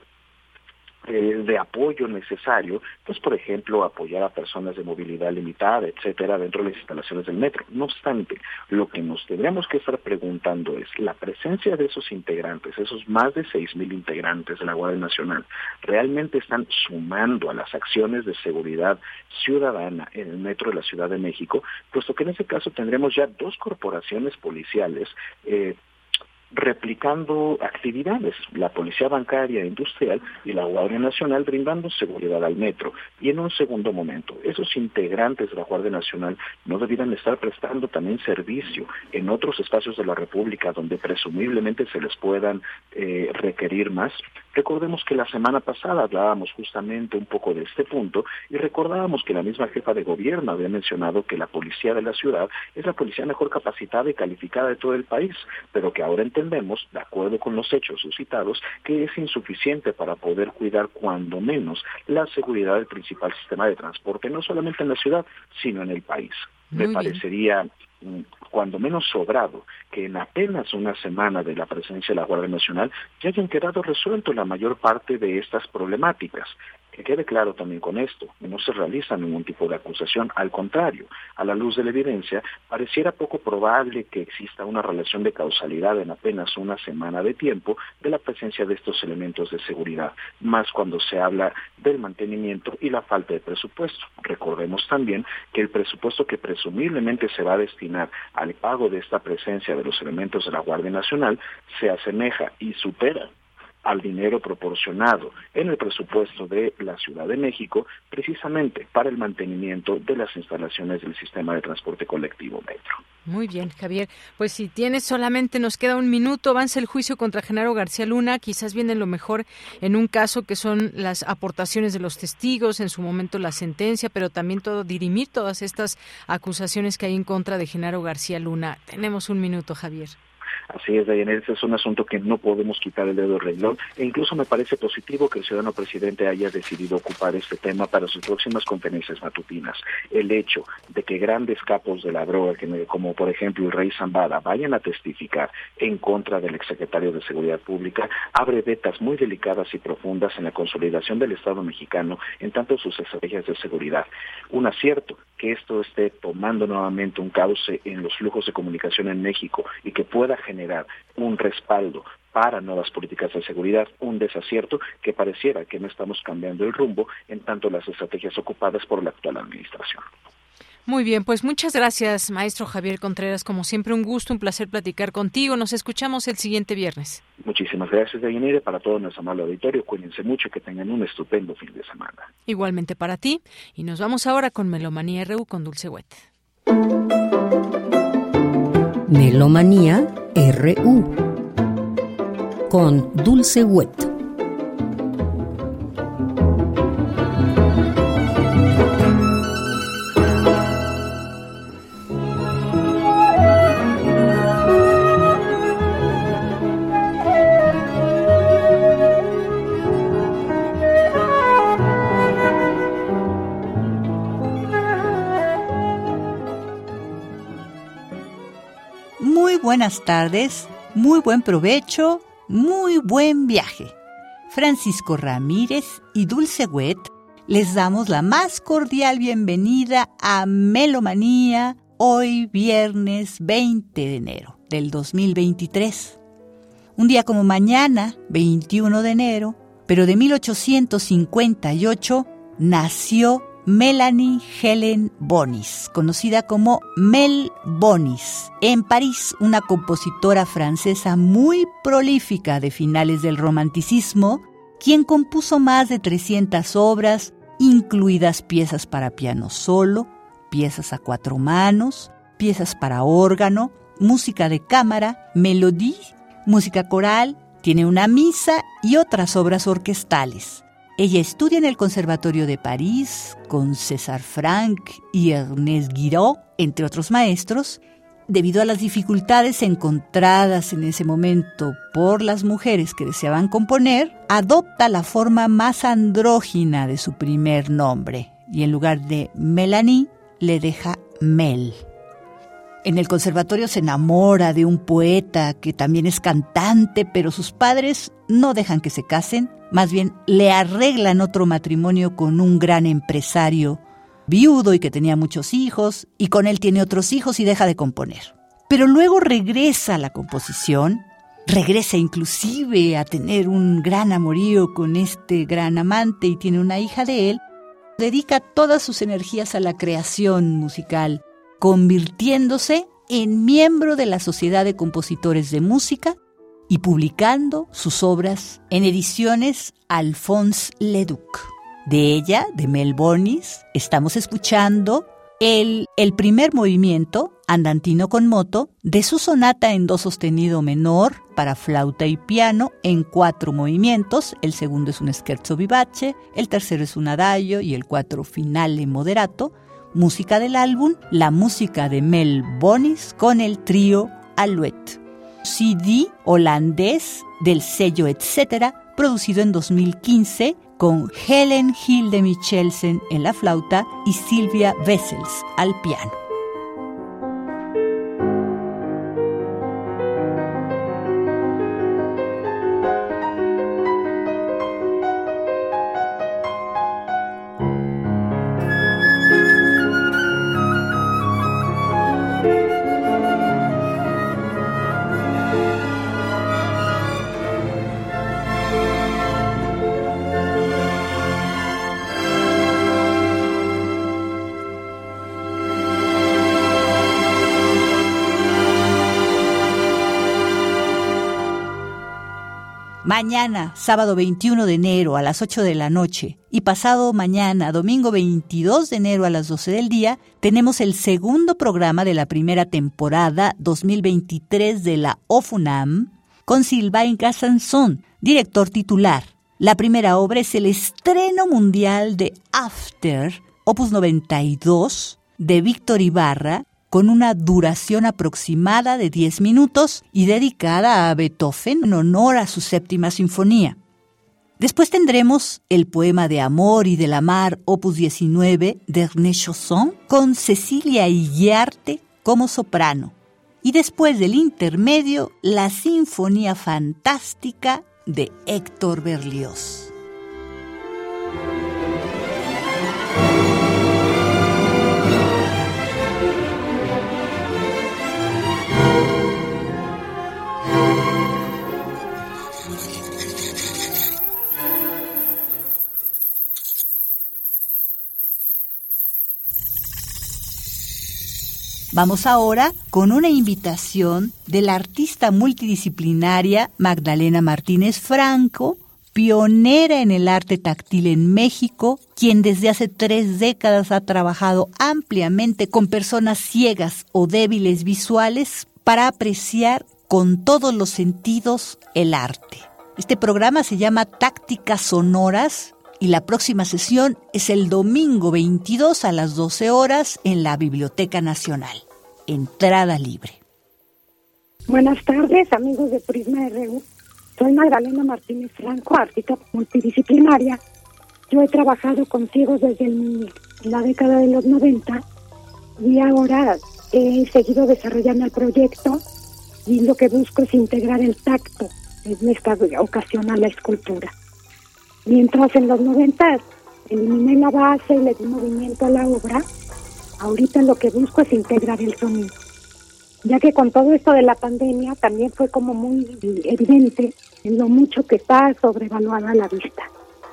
eh, de apoyo necesario, pues por ejemplo apoyar a personas de movilidad limitada, etcétera, dentro de las instalaciones del metro. No obstante, lo que nos tendríamos que estar preguntando es la presencia de esos integrantes, esos más de seis mil integrantes de la Guardia Nacional, realmente están sumando a las acciones de seguridad ciudadana en el metro de la Ciudad de México, puesto que en ese caso tendremos ya dos corporaciones policiales eh, replicando actividades, la Policía Bancaria Industrial y la Guardia Nacional brindando seguridad al metro. Y en un segundo momento, esos integrantes de la Guardia Nacional no debieran estar prestando también servicio en otros espacios de la República donde presumiblemente se les puedan eh, requerir más. Recordemos que la semana pasada hablábamos justamente un poco de este punto y recordábamos que la misma jefa de gobierno había mencionado que la policía de la ciudad es la policía mejor capacitada y calificada de todo el país, pero que ahora entendemos, de acuerdo con los hechos suscitados, que es insuficiente para poder cuidar cuando menos la seguridad del principal sistema de transporte, no solamente en la ciudad, sino en el país. Me parecería mm, cuando menos sobrado que en apenas una semana de la presencia de la Guardia Nacional ya hayan quedado resuelto la mayor parte de estas problemáticas. Que quede claro también con esto, no se realiza ningún tipo de acusación, al contrario, a la luz de la evidencia, pareciera poco probable que exista una relación de causalidad en apenas una semana de tiempo de la presencia de estos elementos de seguridad, más cuando se habla del mantenimiento y la falta de presupuesto. Recordemos también que el presupuesto que presumiblemente se va a destinar al pago de esta presencia de los elementos de la Guardia Nacional se asemeja y supera al dinero proporcionado en el presupuesto de la Ciudad de México precisamente para el mantenimiento de las instalaciones del sistema de transporte colectivo metro. Muy bien, Javier. Pues si tienes solamente nos queda un minuto, avanza el juicio contra Genaro García Luna, quizás viene lo mejor en un caso que son las aportaciones de los testigos, en su momento la sentencia, pero también todo dirimir todas estas acusaciones que hay en contra de Genaro García Luna. Tenemos un minuto, Javier. Así es, Dayan, ese es un asunto que no podemos quitar el dedo del renglón e incluso me parece positivo que el ciudadano presidente haya decidido ocupar este tema para sus próximas conferencias matutinas. El hecho de que grandes capos de la droga, como por ejemplo el rey Zambada, vayan a testificar en contra del exsecretario de Seguridad Pública, abre vetas muy delicadas y profundas en la consolidación del Estado mexicano en tanto sus estrategias de seguridad. Un acierto que esto esté tomando nuevamente un cauce en los flujos de comunicación en México y que pueda generar un respaldo para nuevas políticas de seguridad, un desacierto que pareciera que no estamos cambiando el rumbo en tanto las estrategias ocupadas por la actual administración. Muy bien, pues muchas gracias, maestro Javier Contreras. Como siempre, un gusto, un placer platicar contigo. Nos escuchamos el siguiente viernes. Muchísimas gracias, Deyanire. Para todo nuestro amable auditorio, cuídense mucho y que tengan un estupendo fin de semana. Igualmente para ti. Y nos vamos ahora con Melomanía RU con Dulce Wet. Melomanía RU con Dulce Wet. Buenas tardes, muy buen provecho, muy buen viaje. Francisco Ramírez y Dulce Wet les damos la más cordial bienvenida a Melomanía hoy viernes 20 de enero del 2023. Un día como mañana, 21 de enero, pero de 1858, nació Melanie Helen Bonis, conocida como Mel Bonis, en París, una compositora francesa muy prolífica de finales del romanticismo, quien compuso más de 300 obras, incluidas piezas para piano solo, piezas a cuatro manos, piezas para órgano, música de cámara, melodía, música coral, tiene una misa y otras obras orquestales. Ella estudia en el Conservatorio de París con César Franck y Ernest Guiraud, entre otros maestros. Debido a las dificultades encontradas en ese momento por las mujeres que deseaban componer, adopta la forma más andrógina de su primer nombre y en lugar de Melanie le deja Mel. En el conservatorio se enamora de un poeta que también es cantante, pero sus padres no dejan que se casen, más bien le arreglan otro matrimonio con un gran empresario viudo y que tenía muchos hijos, y con él tiene otros hijos y deja de componer. Pero luego regresa a la composición, regresa inclusive a tener un gran amorío con este gran amante y tiene una hija de él, dedica todas sus energías a la creación musical, convirtiéndose en miembro de la Sociedad de Compositores de Música y publicando sus obras en ediciones Alphonse Leduc. De ella, de Mel Bonis, estamos escuchando el, el primer movimiento, andantino con moto, de su sonata en do sostenido menor para flauta y piano en cuatro movimientos. El segundo es un scherzo vivace, el tercero es un adagio y el cuatro finale moderato. Música del álbum, la música de Mel Bonis con el trío Alouette. CD holandés del sello Etcétera, producido en 2015 con Helen Hilde Michelsen en la flauta y Silvia Wessels al piano. Mañana, sábado 21 de enero a las 8 de la noche y pasado mañana, domingo 22 de enero a las 12 del día, tenemos el segundo programa de la primera temporada 2023 de la OFUNAM con Sylvain Cassanson, director titular. La primera obra es el estreno mundial de After, opus 92, de Víctor Ibarra, con una duración aproximada de 10 minutos y dedicada a Beethoven en honor a su séptima sinfonía. Después tendremos el poema de amor y de la mar, opus 19, de Ernest Chausson, con Cecilia Iguiarte como soprano. Y después del intermedio, la Sinfonía Fantástica de Héctor Berlioz. Vamos ahora con una invitación de la artista multidisciplinaria Magdalena Martínez Franco, pionera en el arte táctil en México, quien desde hace tres décadas ha trabajado ampliamente con personas ciegas o débiles visuales para apreciar con todos los sentidos el arte. Este programa se llama Tácticas Sonoras y la próxima sesión es el domingo 22 a las 12 horas en la Biblioteca Nacional entrada libre. Buenas tardes, amigos de Prisma RU. Soy Magdalena Martínez Franco, artista multidisciplinaria. Yo he trabajado con ciegos desde la década de los 90 y ahora he seguido desarrollando el proyecto y lo que busco es integrar el tacto en esta ocasión a la escultura. Mientras en los 90 eliminé la base y le di movimiento a la obra, Ahorita lo que busco es integrar el sonido, ya que con todo esto de la pandemia también fue como muy evidente en lo mucho que está sobrevaluada la vista,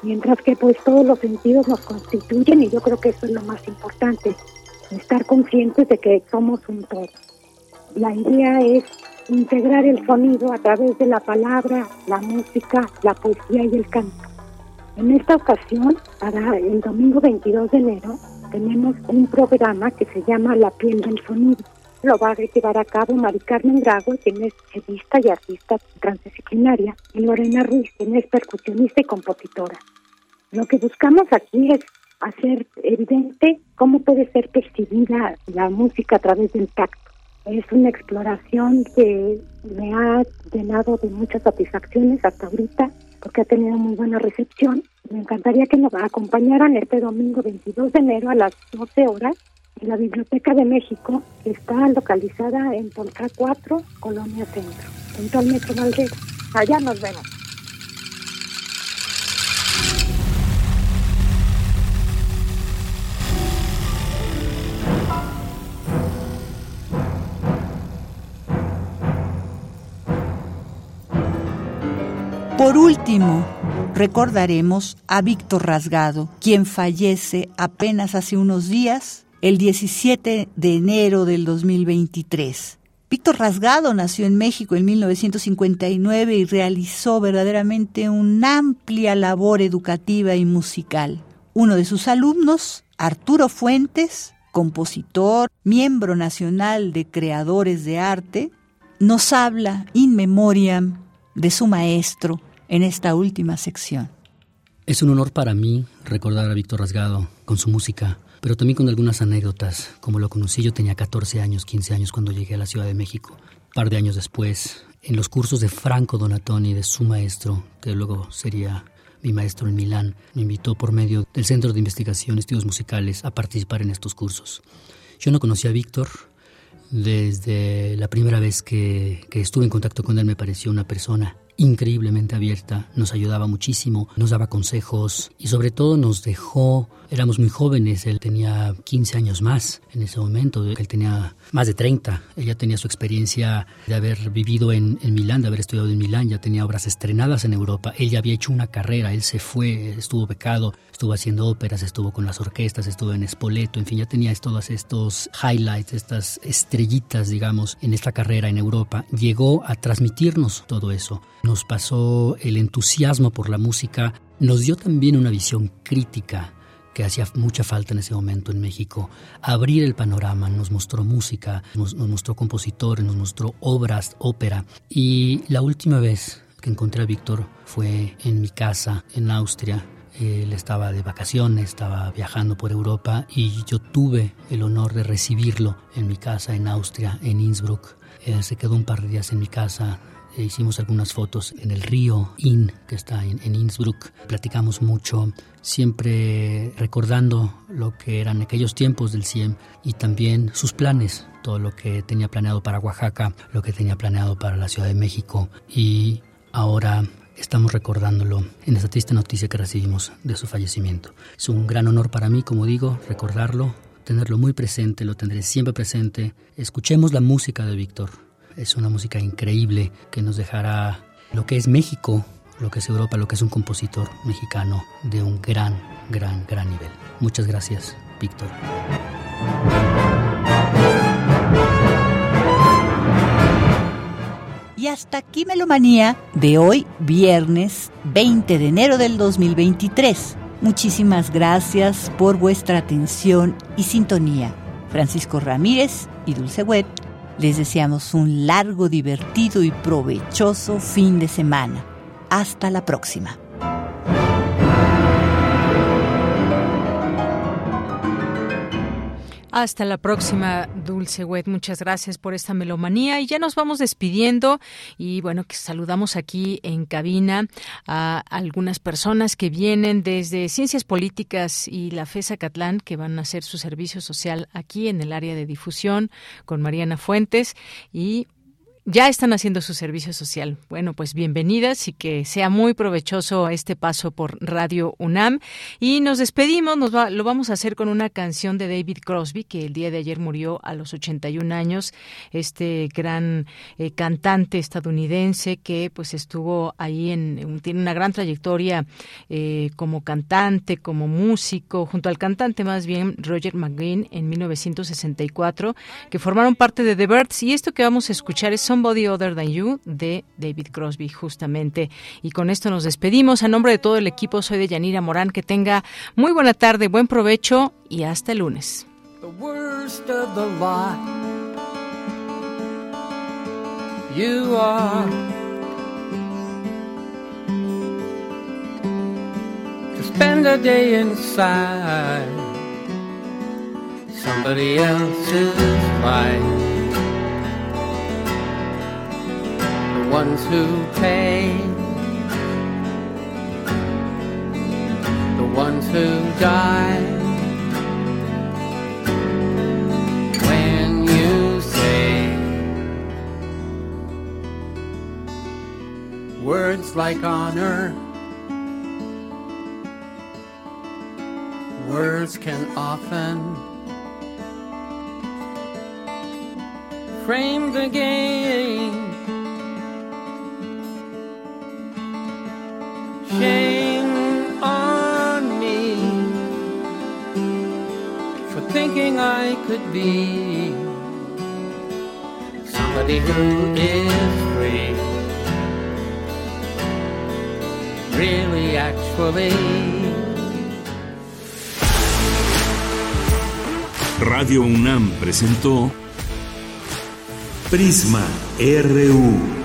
mientras que pues todos los sentidos nos constituyen y yo creo que eso es lo más importante, estar conscientes de que somos un todo. La idea es integrar el sonido a través de la palabra, la música, la poesía y el canto. En esta ocasión, para el domingo 22 de enero, tenemos un programa que se llama La piel del sonido. Lo va a llevar a cabo Mari Carmen Drago, quien es chelista y artista transdisciplinaria, y Lorena Ruiz, quien es percusionista y compositora. Lo que buscamos aquí es hacer evidente cómo puede ser percibida la música a través del tacto. Es una exploración que me ha llenado de muchas satisfacciones hasta ahorita porque ha tenido muy buena recepción. Me encantaría que nos acompañaran este domingo 22 de enero a las 12 horas La Biblioteca de México está localizada en Polca 4, Colonia Centro, junto al Metro Valdez. Allá nos vemos. Por último, recordaremos a Víctor Rasgado, quien fallece apenas hace unos días, el 17 de enero del 2023. Víctor Rasgado nació en México en 1959 y realizó verdaderamente una amplia labor educativa y musical. Uno de sus alumnos, Arturo Fuentes, compositor, miembro nacional de Creadores de Arte, nos habla in memoriam de su maestro en esta última sección. Es un honor para mí recordar a Víctor Rasgado con su música, pero también con algunas anécdotas. Como lo conocí, yo tenía 14 años, 15 años cuando llegué a la Ciudad de México. Un par de años después, en los cursos de Franco Donatoni, de su maestro, que luego sería mi maestro en Milán, me invitó por medio del Centro de Investigación Estudios Musicales a participar en estos cursos. Yo no conocía a Víctor, desde la primera vez que, estuve en contacto con él me pareció una persona increíblemente abierta, nos ayudaba muchísimo, nos daba consejos y sobre todo nos dejó, éramos muy jóvenes, él tenía 15 años más en ese momento, él tenía más de 30, ella tenía su experiencia de haber vivido en, Milán, de haber estudiado en Milán, ya tenía obras estrenadas en Europa, él ya había hecho una carrera, él se fue, estuvo becado, estuvo haciendo óperas, estuvo con las orquestas, estuvo en Spoleto, en fin, ya tenía todos estos highlights, estas estrellitas, digamos, en esta carrera en Europa. Llegó a transmitirnos todo eso. Nos pasó el entusiasmo por la música, nos dio también una visión crítica que hacía mucha falta en ese momento en México. Abrir el panorama, nos mostró música, nos, mostró compositores, nos mostró obras, ópera. Y la última vez que encontré a Víctor fue en mi casa en Austria, él estaba de vacaciones, estaba viajando por Europa y yo tuve el honor de recibirlo en mi casa en Austria, en Innsbruck. Él se quedó un par de días en mi casa. E hicimos algunas fotos en el río Inn, que está en, en Innsbruck. Platicamos mucho, siempre recordando lo que eran aquellos tiempos del CIEM y también sus planes, todo lo que tenía planeado para Oaxaca, lo que tenía planeado para la Ciudad de México y ahora estamos recordándolo en esta triste noticia que recibimos de su fallecimiento. Es un gran honor para mí, como digo, recordarlo, tenerlo muy presente, lo tendré siempre presente. Escuchemos la música de Víctor. Es una música increíble que nos dejará lo que es México, lo que es Europa, lo que es un compositor mexicano de un gran, gran, gran nivel. Muchas gracias, Víctor. Y hasta aquí Melomanía de hoy, viernes 20 de enero del 2023. Muchísimas gracias por vuestra atención y sintonía. Francisco Ramírez y Dulce Wet les deseamos un largo, divertido y provechoso fin de semana. Hasta la próxima. Hasta la próxima, Dulce Wet. Muchas gracias por esta melomanía. Y ya nos vamos despidiendo. Y bueno, que saludamos aquí en cabina a algunas personas que vienen desde Ciencias Políticas y la FESA Catlán, que van a hacer su servicio social aquí en el área de difusión con Mariana Fuentes. Y ya están haciendo su servicio social. Bueno, pues bienvenidas y que sea muy provechoso este paso por Radio UNAM. Y nos despedimos, nos lo vamos a hacer con una canción de David Crosby, que el día de ayer murió a los 81 años, este gran eh, cantante estadounidense que pues estuvo ahí en, tiene una gran trayectoria eh, como cantante, como músico, junto al cantante más bien Roger McGuinn en 1964, que formaron parte de The Birds. Y esto que vamos a escuchar es Somebody Other Than You de David Crosby, justamente. Y con esto nos despedimos. A nombre de todo el equipo, soy de Yanira Morán. Que tenga muy buena tarde, buen provecho y hasta el lunes. Spend a day inside somebody else's life. ones who pay, the ones who die. When you say words like honor, words can often. Frame the game Shame on me for thinking I could be somebody who is free. Really, actually. Radio UNAM presentó Prisma RU.